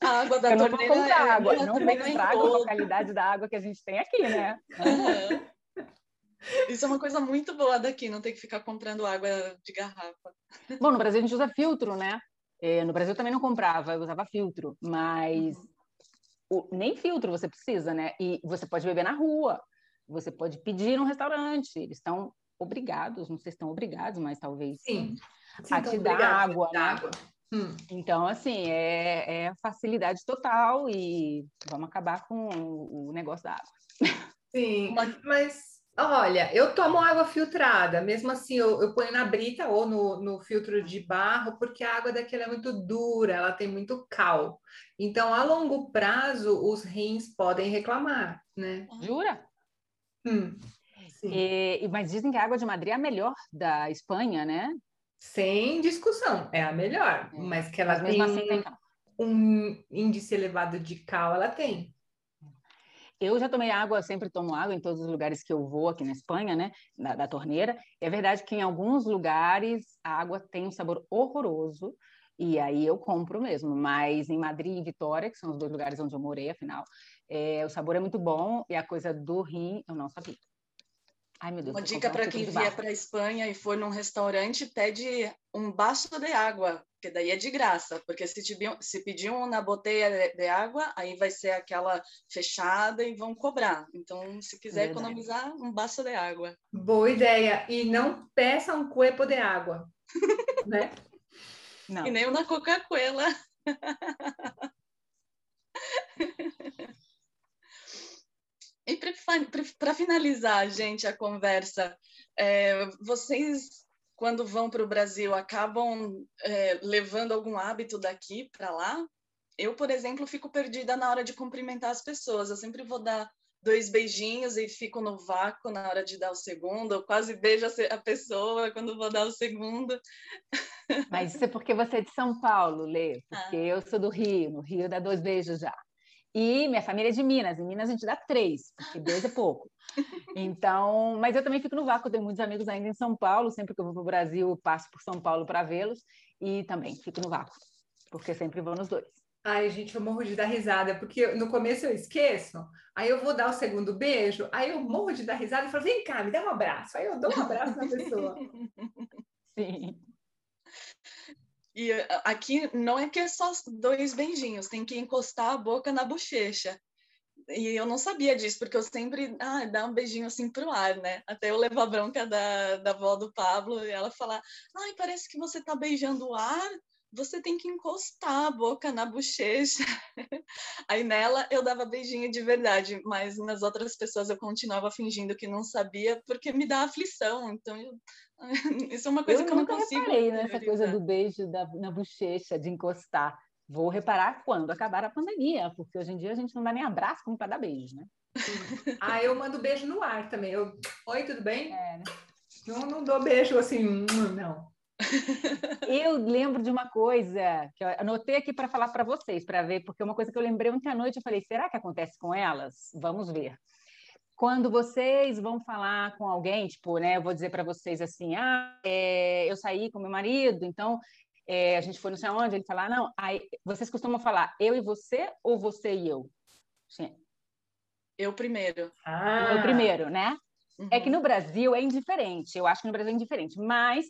A água da eu não torneira. Vou comprar
é, água, não vou comprar água com a qualidade da água que a gente tem aqui, né?
Uhum. Isso é uma coisa muito boa daqui, não ter que ficar comprando água de garrafa.
Bom, no Brasil a gente usa filtro, né? É, no Brasil também não comprava, eu usava filtro, mas o, nem filtro você precisa, né? E você pode beber na rua, você pode pedir num restaurante, eles estão obrigados, não sei se estão obrigados, mas talvez
sim,
sim a te dar água, né? água. Hum. Então, assim, é, é, facilidade total e vamos acabar com o, o negócio da água.
Sim, mas olha, eu tomo água filtrada, mesmo assim eu, eu ponho na brita ou no, no filtro de barro, porque a água daquela é muito dura, ela tem muito cal. Então, a longo prazo, os rins podem reclamar, né?
Jura?
Hum.
E, mas dizem que a água de Madrid é a melhor da Espanha, né?
Sem discussão, é a melhor. É. Mas que ela mas tem, assim tem um índice elevado de cal, ela tem.
Eu já tomei água, sempre tomo água em todos os lugares que eu vou aqui na Espanha, né? Da, da torneira. É verdade que em alguns lugares a água tem um sabor horroroso. E aí eu compro mesmo, mas em Madrid e Vitória, que são os dois lugares onde eu morei, afinal, é, o sabor é muito bom e a coisa do rim eu não sabia.
Ai, meu Deus, Uma dica para quem vier para a Espanha e for num restaurante, pede um baço de água, que daí é de graça, porque se, te, se pedir um na boteia de, água, aí vai ser aquela fechada e vão cobrar. Então, se quiser economizar, um baço de água.
Boa ideia. E não peça um cuepo de água, né?
Não. E nem uma Coca-Cola. E para finalizar, gente, a conversa, é, vocês, quando vão para o Brasil, acabam é, levando algum hábito daqui para lá? Eu, por exemplo, fico perdida na hora de cumprimentar as pessoas. Eu sempre vou dar dois beijinhos e fico no vácuo na hora de dar o segundo. Eu quase beijo a pessoa quando vou dar o segundo.
Mas isso é porque você é de São Paulo, Lê. Porque ah. eu sou do Rio. No Rio dá dois beijos já. E minha família é de Minas. Em Minas a gente dá três, porque dois é pouco. Então, mas eu também fico no vácuo. Tenho muitos amigos ainda em São Paulo. Sempre que eu vou para o Brasil, passo por São Paulo para vê-los. E também fico no vácuo, porque sempre vou nos dois.
Ai, gente, eu morro de dar risada, porque no começo eu esqueço, aí eu vou dar o segundo beijo, aí eu morro de dar risada e falo, vem cá, me dá um abraço. Aí eu dou um abraço na pessoa.
Sim.
E aqui não é que é só dois beijinhos, tem que encostar a boca na bochecha. E eu não sabia disso, porque eu sempre ah, dá um beijinho assim pro ar, né? Até eu levar a bronca da, da avó do Pablo e ela falar: ai, parece que você tá beijando o ar, você tem que encostar a boca na bochecha. Aí nela eu dava beijinho de verdade, mas nas outras pessoas eu continuava fingindo que não sabia, porque me dá aflição. Então, eu... isso é uma coisa
eu
que eu não consigo.
Eu reparei nessa coisa do beijo da, na bochecha, de encostar. Vou reparar quando acabar a pandemia, porque hoje em dia a gente não dá nem abraço como para dar beijo, né?
ah, eu mando beijo no ar também. Eu, Oi, tudo bem? É, né? Não, não dou beijo assim, não.
Eu lembro de uma coisa que eu anotei aqui para falar para vocês, para ver, porque é uma coisa que eu lembrei ontem à noite, eu falei, será que acontece com elas? Vamos ver. Quando vocês vão falar com alguém, tipo, né, eu vou dizer para vocês assim, ah, é, eu saí com meu marido, então é, a gente foi não sei aonde, ele fala, ah, não, aí, vocês costumam falar eu e você ou você e eu?
Sim. Eu primeiro.
Ah. Eu primeiro, né? Uhum. É que no Brasil é indiferente, eu acho que no Brasil é indiferente, mas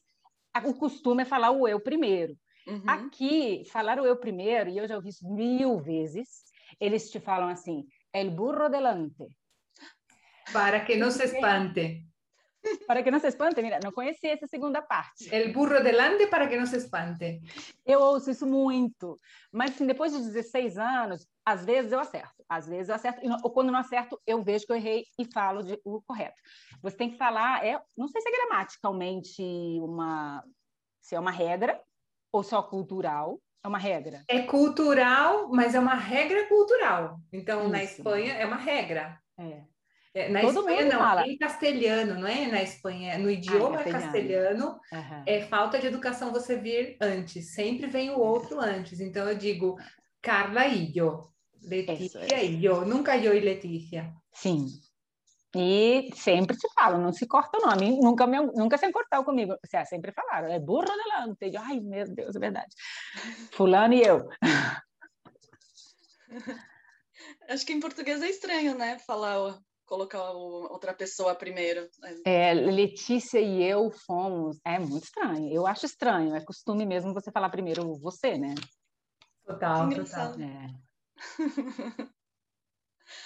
o costume é falar o eu primeiro. Uhum. Aqui, falar o eu primeiro, e eu já ouvi isso mil vezes, eles te falam assim, el burro delante.
Para que não se espante.
Para que não se espante, mira, não conhecia essa segunda parte.
El burro delante para que não se espante.
Eu ouço isso muito, mas assim, depois de 16 anos, às vezes eu acerto, às vezes eu acerto, ou quando não acerto, eu vejo que eu errei e falo de, o correto. Você tem que falar, é, não sei se é gramaticalmente uma, se é uma regra ou só cultural, é uma regra.
É cultural, mas é uma regra cultural. Então, Isso. na Espanha, é uma regra.
É.
É, na Todo Espanha não, fala. em castelhano, não é na Espanha, no idioma ah, castelhano, castelhano uhum. é falta de educação você vir antes, sempre vem o outro antes. Então eu digo Carla e eu, Letícia e eu, nunca eu e Letícia.
Sim. E sempre te falo, não se corta o nome, nunca, me, nunca se cortou comigo. Você sempre falaram, é burro delante. Ai, meu Deus, é verdade. Fulano e eu.
Acho que em português é estranho, né? Falar, colocar outra pessoa primeiro.
É, Letícia e eu fomos. É muito estranho. Eu acho estranho. É costume mesmo você falar primeiro você, né?
Total, total.
É.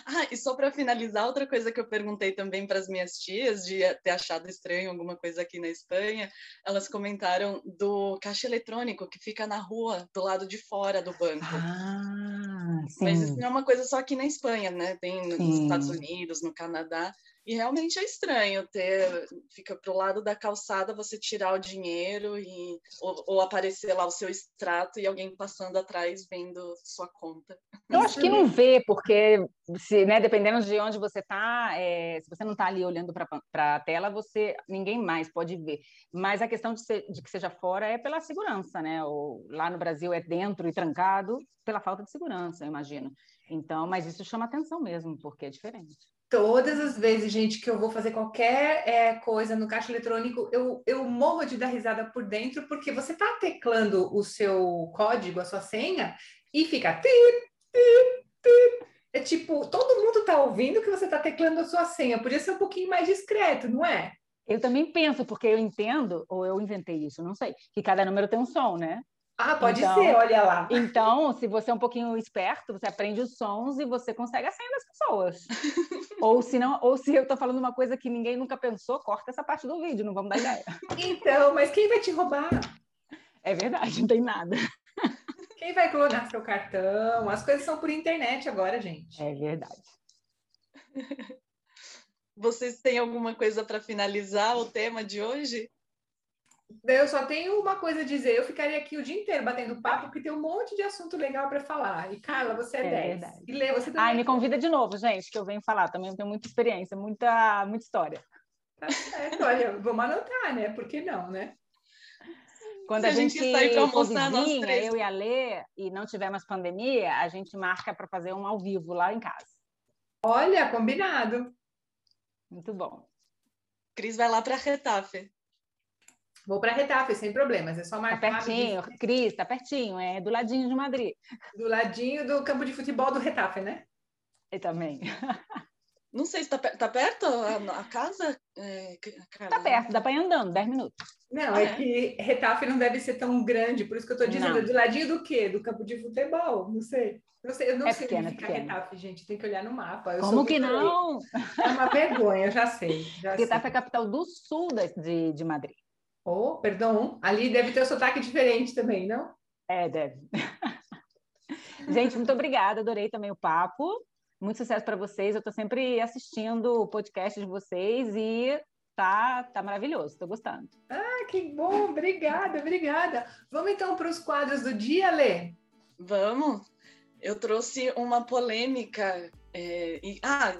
Ah, e só para finalizar, outra coisa que eu perguntei também para as minhas tias, de ter achado estranho alguma coisa aqui na Espanha, elas comentaram do caixa eletrônico que fica na rua, do lado de fora do banco.
Ah, sim.
Mas isso não é uma coisa só aqui na Espanha, né? Tem nos sim. Estados Unidos, no Canadá. E realmente é estranho ter, fica pro lado da calçada você tirar o dinheiro e ou, ou, aparecer lá o seu extrato e alguém passando atrás vendo sua conta.
Eu acho que não vê, porque se, né, dependendo de onde você está, é, se você não está ali olhando para a tela, você ninguém mais pode ver. Mas a questão de, ser, de que seja fora é pela segurança, né? Ou lá no Brasil é dentro e trancado pela falta de segurança, eu imagino. Então, mas isso chama atenção mesmo, porque é diferente
todas as vezes, gente, que eu vou fazer qualquer é, coisa no caixa eletrônico, eu, eu morro de dar risada por dentro, porque você tá teclando o seu código, a sua senha, e fica. É tipo, todo mundo tá ouvindo que você tá teclando a sua senha, podia ser um pouquinho mais discreto, não é?
Eu também penso, porque eu entendo, ou eu inventei isso, não sei, que cada número tem um som, né?
Ah, pode então, ser, olha lá.
Então, se você é um pouquinho esperto, você aprende os sons e você consegue a senha das pessoas. ou se não, ou se eu estou falando uma coisa que ninguém nunca pensou, corta essa parte do vídeo, não vamos dar ideia.
Então, mas quem vai te roubar?
É verdade, não tem nada.
Quem vai clonar seu cartão? As coisas são por internet agora, gente.
É verdade.
Vocês têm alguma coisa para finalizar o tema de hoje?
Eu só tenho uma coisa a dizer. Eu ficaria aqui o dia inteiro batendo papo, porque tem um monte de assunto legal para falar. E, Carla, você é, é 10. Verdade. E Lê, você também.
Ai, me convida de novo, gente, que eu venho falar. Também tenho muita experiência, muita, muita história.
Tá certo, olha, vamos anotar, né? Por que não, né?
Quando a, a, gente, gente sair para almoçar, vizinha, eu e a Lê, e não tiver mais pandemia, a gente marca para fazer um ao vivo lá em casa.
Olha, combinado.
Muito bom.
Cris vai lá para Retafe.
Vou para Retafe, sem problemas, é só tá marcar.
Tá pertinho, Cris, tá pertinho, é do ladinho de Madrid.
Do ladinho do campo de futebol do Retafe, né?
E também.
Não sei se tá, tá perto a, a casa?
É, tá perto, dá para ir andando, 10 minutos.
Não, ah, é, é, que Retafe não deve ser tão grande, por isso que eu estou dizendo, não. do ladinho do quê? Do campo de futebol, não sei. Não sei eu não é sei pequeno, onde fica é Retafe, gente, tem que olhar no mapa. Eu
Como que não?
É uma vergonha, eu já sei. Já
Retafe
sei.
é a capital do sul de, de Madrid.
Oh, perdão, ali deve ter um sotaque diferente também, não?
É, deve. Gente, muito obrigada, adorei também o papo. Muito sucesso para vocês. Eu estou sempre assistindo o podcast de vocês e tá, tá maravilhoso, estou gostando.
Ah, que bom, obrigada, obrigada. Vamos então para os quadros do dia, Lê?
Vamos. Eu trouxe uma polêmica é, e, ah,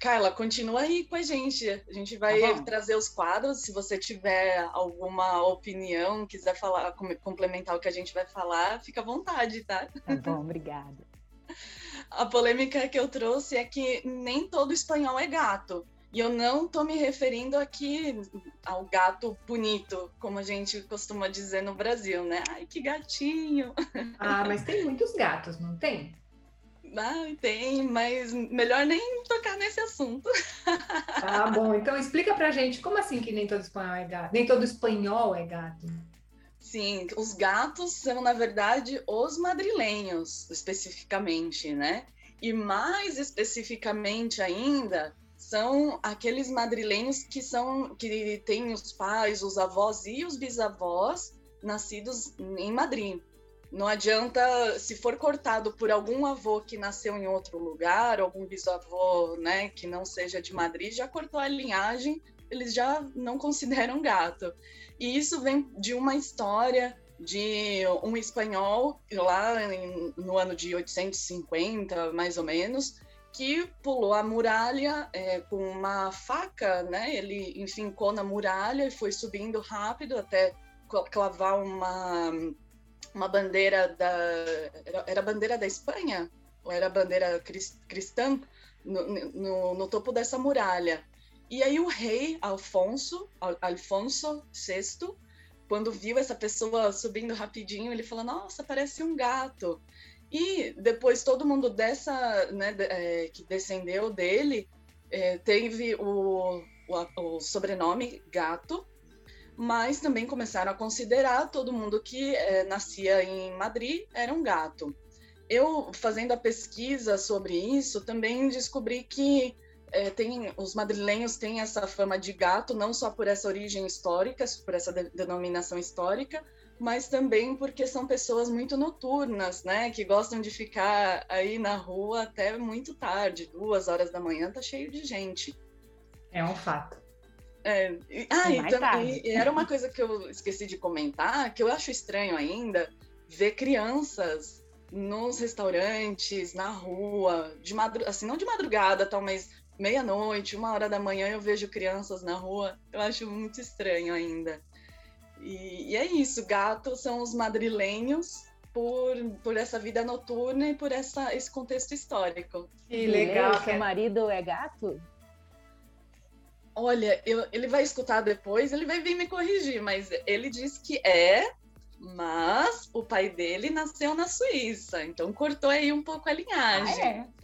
Carla, continua aí com a gente. A gente vai tá trazer os quadros. Se você tiver alguma opinião, quiser falar, complementar o que a gente vai falar, fica à vontade, tá?
Tá bom, obrigada.
A polêmica que eu trouxe é que nem todo espanhol é gato. E eu não tô me referindo aqui ao gato bonito, como a gente costuma dizer no Brasil, né? Ai, que gatinho!
Ah, mas tem muitos gatos, não tem?
Ah, tem, mas melhor nem tocar nesse assunto.
Tá bom, então explica pra gente como assim que nem todo espanhol é gato? Nem todo espanhol é gato.
Sim, os gatos são, na verdade, os madrilenhos, especificamente, né? E mais especificamente ainda, são aqueles madrilenhos que são que têm os pais, os avós e os bisavós nascidos em Madrid. Não adianta, se for cortado por algum avô que nasceu em outro lugar, algum bisavô, né, que não seja de Madrid, já cortou a linhagem, eles já não consideram gato. E isso vem de uma história de um espanhol lá em, no ano de 850, mais ou menos, que pulou a muralha é, com uma faca, né? Ele enfincou na muralha e foi subindo rápido até clavar uma, uma bandeira da. Era, a bandeira da Espanha? Ou era a bandeira cristã? No, no, no, topo dessa muralha. E aí o rei Alfonso, Alfonso VI, quando viu essa pessoa subindo rapidinho, ele falou: Nossa, parece um gato. E depois todo mundo dessa, né, é, que descendeu dele, é, teve o, o, o, sobrenome Gato, mas também começaram a considerar todo mundo que é, nascia em Madrid era um gato. Eu, fazendo a pesquisa sobre isso, também descobri que é, tem, os madrilenhos têm essa fama de gato, não só por essa origem histórica, por essa de, denominação histórica, mas também porque são pessoas muito noturnas, né? Que gostam de ficar aí na rua até muito tarde, duas horas da manhã, tá cheio de gente.
É um fato.
É, e, ah, e, também, e era uma coisa que eu esqueci de comentar, que eu acho estranho ainda ver crianças nos restaurantes, na rua, de madrugada, assim, não de madrugada, tal, mas meia-noite, uma hora da manhã eu vejo crianças na rua. Eu acho muito estranho ainda. E, e é isso, gatos são os madrilenhos por, por essa vida noturna e por essa, esse contexto histórico.
Que legal. Seu é marido é gato?
Olha, eu, ele vai escutar depois, ele vai vir me corrigir, mas ele diz que é, mas o pai dele nasceu na Suíça, então cortou aí um pouco a linhagem. Ah, é?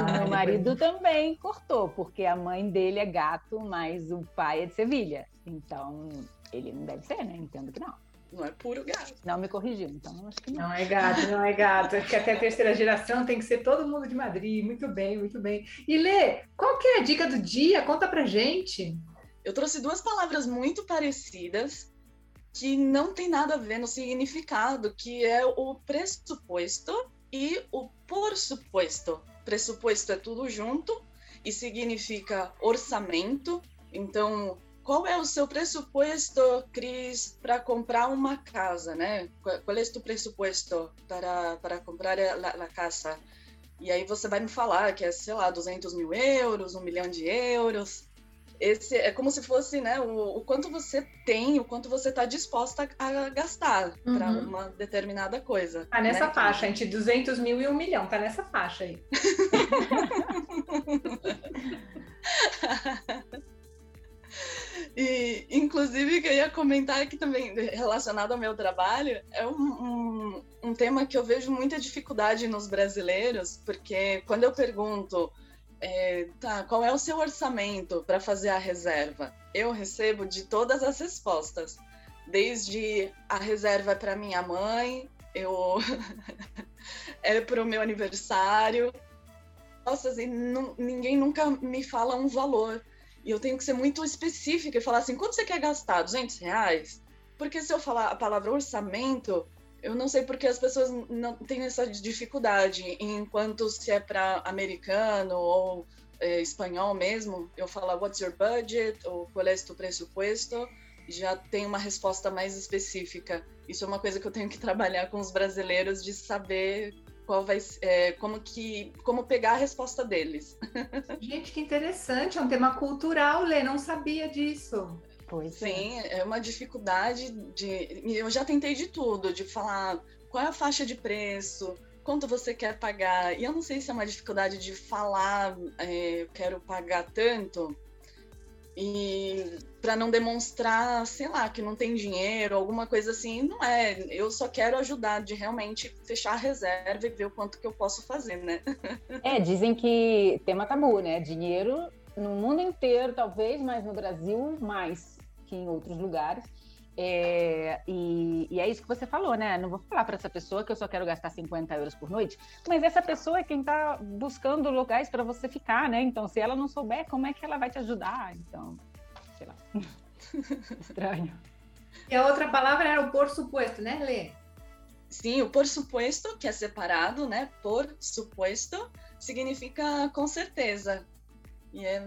o meu marido também cortou, porque a mãe dele é gato, mas o pai é de Sevilha. Então, ele não deve ser, né? Entendo que não.
Não é puro gato.
Não me corrigiu, então acho que não.
Não é gato, não é gato. Acho que até a terceira geração tem que ser todo mundo de Madrid. Muito bem, muito bem. E Lê, qual que é a dica do dia? Conta pra gente.
Eu trouxe duas palavras muito parecidas que não tem nada a ver no significado, que é o pressuposto e o por suposto. Pressuposto é tudo junto e significa orçamento. Então, qual é o seu pressuposto, Cris, para comprar uma casa, né? Qual é o seu pressuposto para, para comprar a, a casa? E aí você vai me falar que é, sei lá, 200 mil euros, um milhão de euros. Esse é como se fosse, né, o, o quanto você tem, o quanto você está disposta a, a gastar uhum. para uma determinada coisa.
Tá nessa né? faixa, entre 200 mil e um milhão, tá nessa faixa aí.
E, inclusive, eu ia comentar aqui também, relacionado ao meu trabalho, é um, um, um, tema que eu vejo muita dificuldade nos brasileiros, porque quando eu pergunto, é, tá, qual é o seu orçamento para fazer a reserva? Eu recebo de todas as respostas, desde a reserva para minha mãe, eu é para o meu aniversário. Nossa, assim, ninguém nunca me fala um valor. E eu tenho que ser muito específica e falar assim: quanto você quer gastar? 200 reais? Porque se eu falar a palavra orçamento, eu não sei porque as pessoas não têm essa dificuldade. Enquanto se é para americano ou é, espanhol mesmo, eu falo what's your budget ou qual é o seu pressuposto, já tem uma resposta mais específica. Isso é uma coisa que eu tenho que trabalhar com os brasileiros de saber qual vai é, como que como pegar a resposta deles.
Gente, que interessante, é um tema cultural, Lê, não sabia disso.
Pois é. Sim, é. é uma dificuldade de. Eu já tentei de tudo, de falar qual é a faixa de preço, quanto você quer pagar. E eu não sei se é uma dificuldade de falar, é, eu quero pagar tanto, e para não demonstrar, sei lá, que não tem dinheiro, alguma coisa assim, não é. Eu só quero ajudar de realmente fechar a reserva e ver o quanto que eu posso fazer, né?
É, dizem que tema tabu, né? Dinheiro no mundo inteiro, talvez, mas no Brasil mais que em outros lugares. É, e, e, é isso que você falou, né? Não vou falar para essa pessoa que eu só quero gastar 50 euros por noite, mas essa pessoa é quem está buscando lugares para você ficar, né? Então, se ela não souber, como é que ela vai te ajudar? Então, sei lá. Estranho.
E a outra palavra era o por suposto, né, Lê?
Sim, o por suposto, que é separado, né? Por suposto, significa com certeza. E é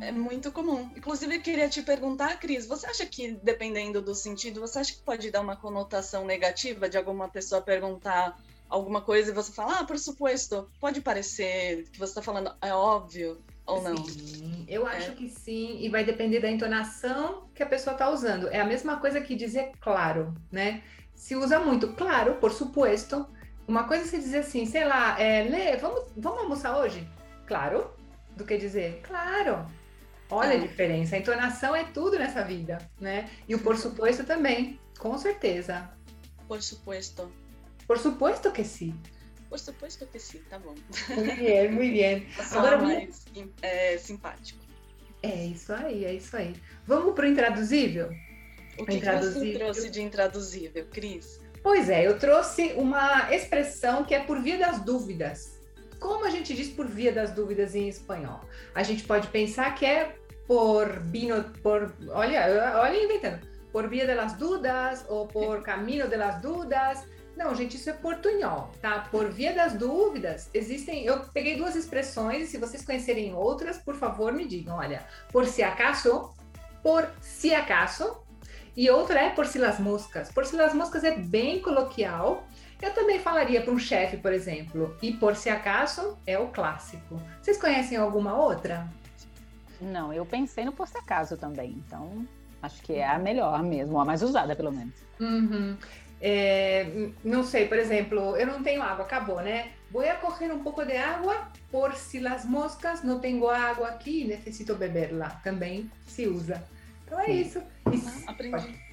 é muito comum. Inclusive, eu queria te perguntar, Cris, você acha que, dependendo do sentido, você acha que pode dar uma conotação negativa de alguma pessoa perguntar alguma coisa e você fala, ah, por suposto, pode parecer que você está falando, é óbvio ou não?
Sim, eu acho é. que sim, e vai depender da entonação que a pessoa está usando. É a mesma coisa que dizer claro, né? Se usa muito, claro, por suposto. Uma coisa é se dizer assim, sei lá, é, Lê, vamos, vamos almoçar hoje? Claro. Do que dizer, claro. Olha a diferença. A entonação é tudo nessa vida, né? E o por suposto também, com certeza.
Por suposto.
Por suposto que sim.
Por suposto que sim, tá bom.
Muito bem, muito bem.
Agora mais é, simpático.
É isso aí, é isso aí. Vamos para o intraduzível?
O que, que você trouxe de intraduzível, Cris?
Pois é, eu trouxe uma expressão que é por via das dúvidas. Como a gente diz por via das dúvidas em espanhol? A gente pode pensar que é por vino, por, olha, olha inventando, por via das dúvidas ou por caminho das dúvidas. Não, gente, isso é portunhol, tá? Por via das dúvidas, existem. Eu peguei duas expressões, e se vocês conhecerem outras, por favor, me digam. Olha, por si acaso, por si acaso, e outra é por si las moscas. Por si las moscas é bem coloquial. Eu também falaria para um chefe, por exemplo. E por si acaso é o clássico. Vocês conhecem alguma outra?
Não, eu pensei no por si acaso também. Então, acho que é a melhor mesmo, a mais usada, pelo menos.
Uhum. É, não sei, por exemplo, eu não tenho água, acabou, né? Vou a correr um pouco de água por si las moscas, não tenho água aqui, necessito beberla. Também se usa. Então é Sim. isso. isso.
Ah, aprendi.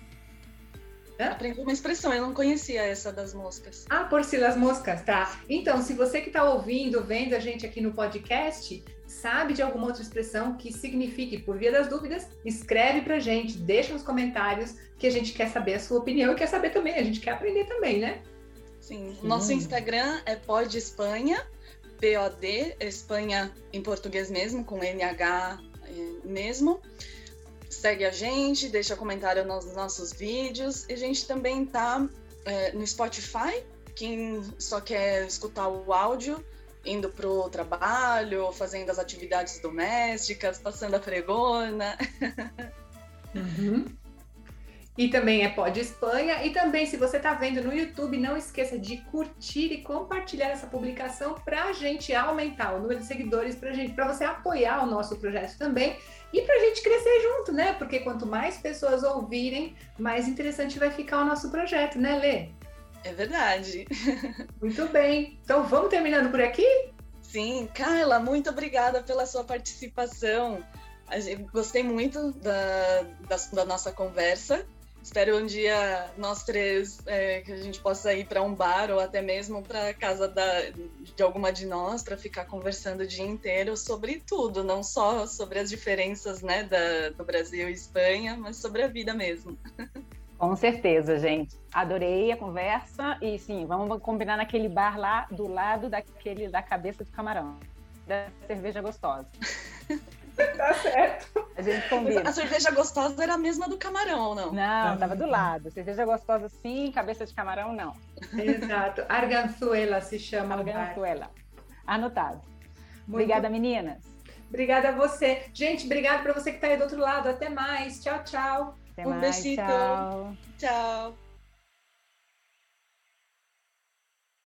Aprendi uma expressão, eu não conhecia essa das moscas.
Ah, por si las moscas, tá. Então, se você que está ouvindo, vendo a gente aqui no podcast, sabe de alguma outra expressão que signifique por via das dúvidas, escreve pra gente, deixa nos comentários que a gente quer saber a sua opinião e quer saber também, a gente quer aprender também, né?
Sim, Sim. nosso Instagram é Pod Espanha, POD, Espanha em português mesmo, com NH eh, mesmo. Segue a gente, deixa comentário nos nossos vídeos. E a gente também tá é, no Spotify, quem só quer escutar o áudio, indo pro trabalho, fazendo as atividades domésticas, passando a fregona.
Uhum. E também é Pod Espanha. E também, se você está vendo no YouTube, não esqueça de curtir e compartilhar essa publicação para a gente aumentar o número de seguidores, para você apoiar o nosso projeto também e para a gente crescer junto, né? Porque quanto mais pessoas ouvirem, mais interessante vai ficar o nosso projeto, né, Lê?
É verdade.
Muito bem. Então vamos terminando por aqui?
Sim, Carla, muito obrigada pela sua participação. Gostei muito da, da, da nossa conversa. Espero um dia nós três é, que a gente possa ir para um bar ou até mesmo para casa da, de alguma de nós para ficar conversando o dia inteiro sobre tudo, não só sobre as diferenças né, da, do Brasil e Espanha, mas sobre a vida mesmo.
Com certeza, gente. Adorei a conversa e sim, vamos combinar naquele bar lá do lado daquele da cabeça do camarão, da cerveja gostosa.
tá certo.
A gente combina.
A cerveja gostosa era a mesma do camarão, ou não?
Não, tava do lado. Cerveja gostosa sim, cabeça de camarão não.
Exato. Arganzuela se chama.
Arganzuela. Anotado. Muito... Obrigada, meninas.
Obrigada a você. Gente, obrigada para você que está aí do outro lado. Até mais. Tchau, tchau.
Até um mais, besito. Tchau.
Tchau.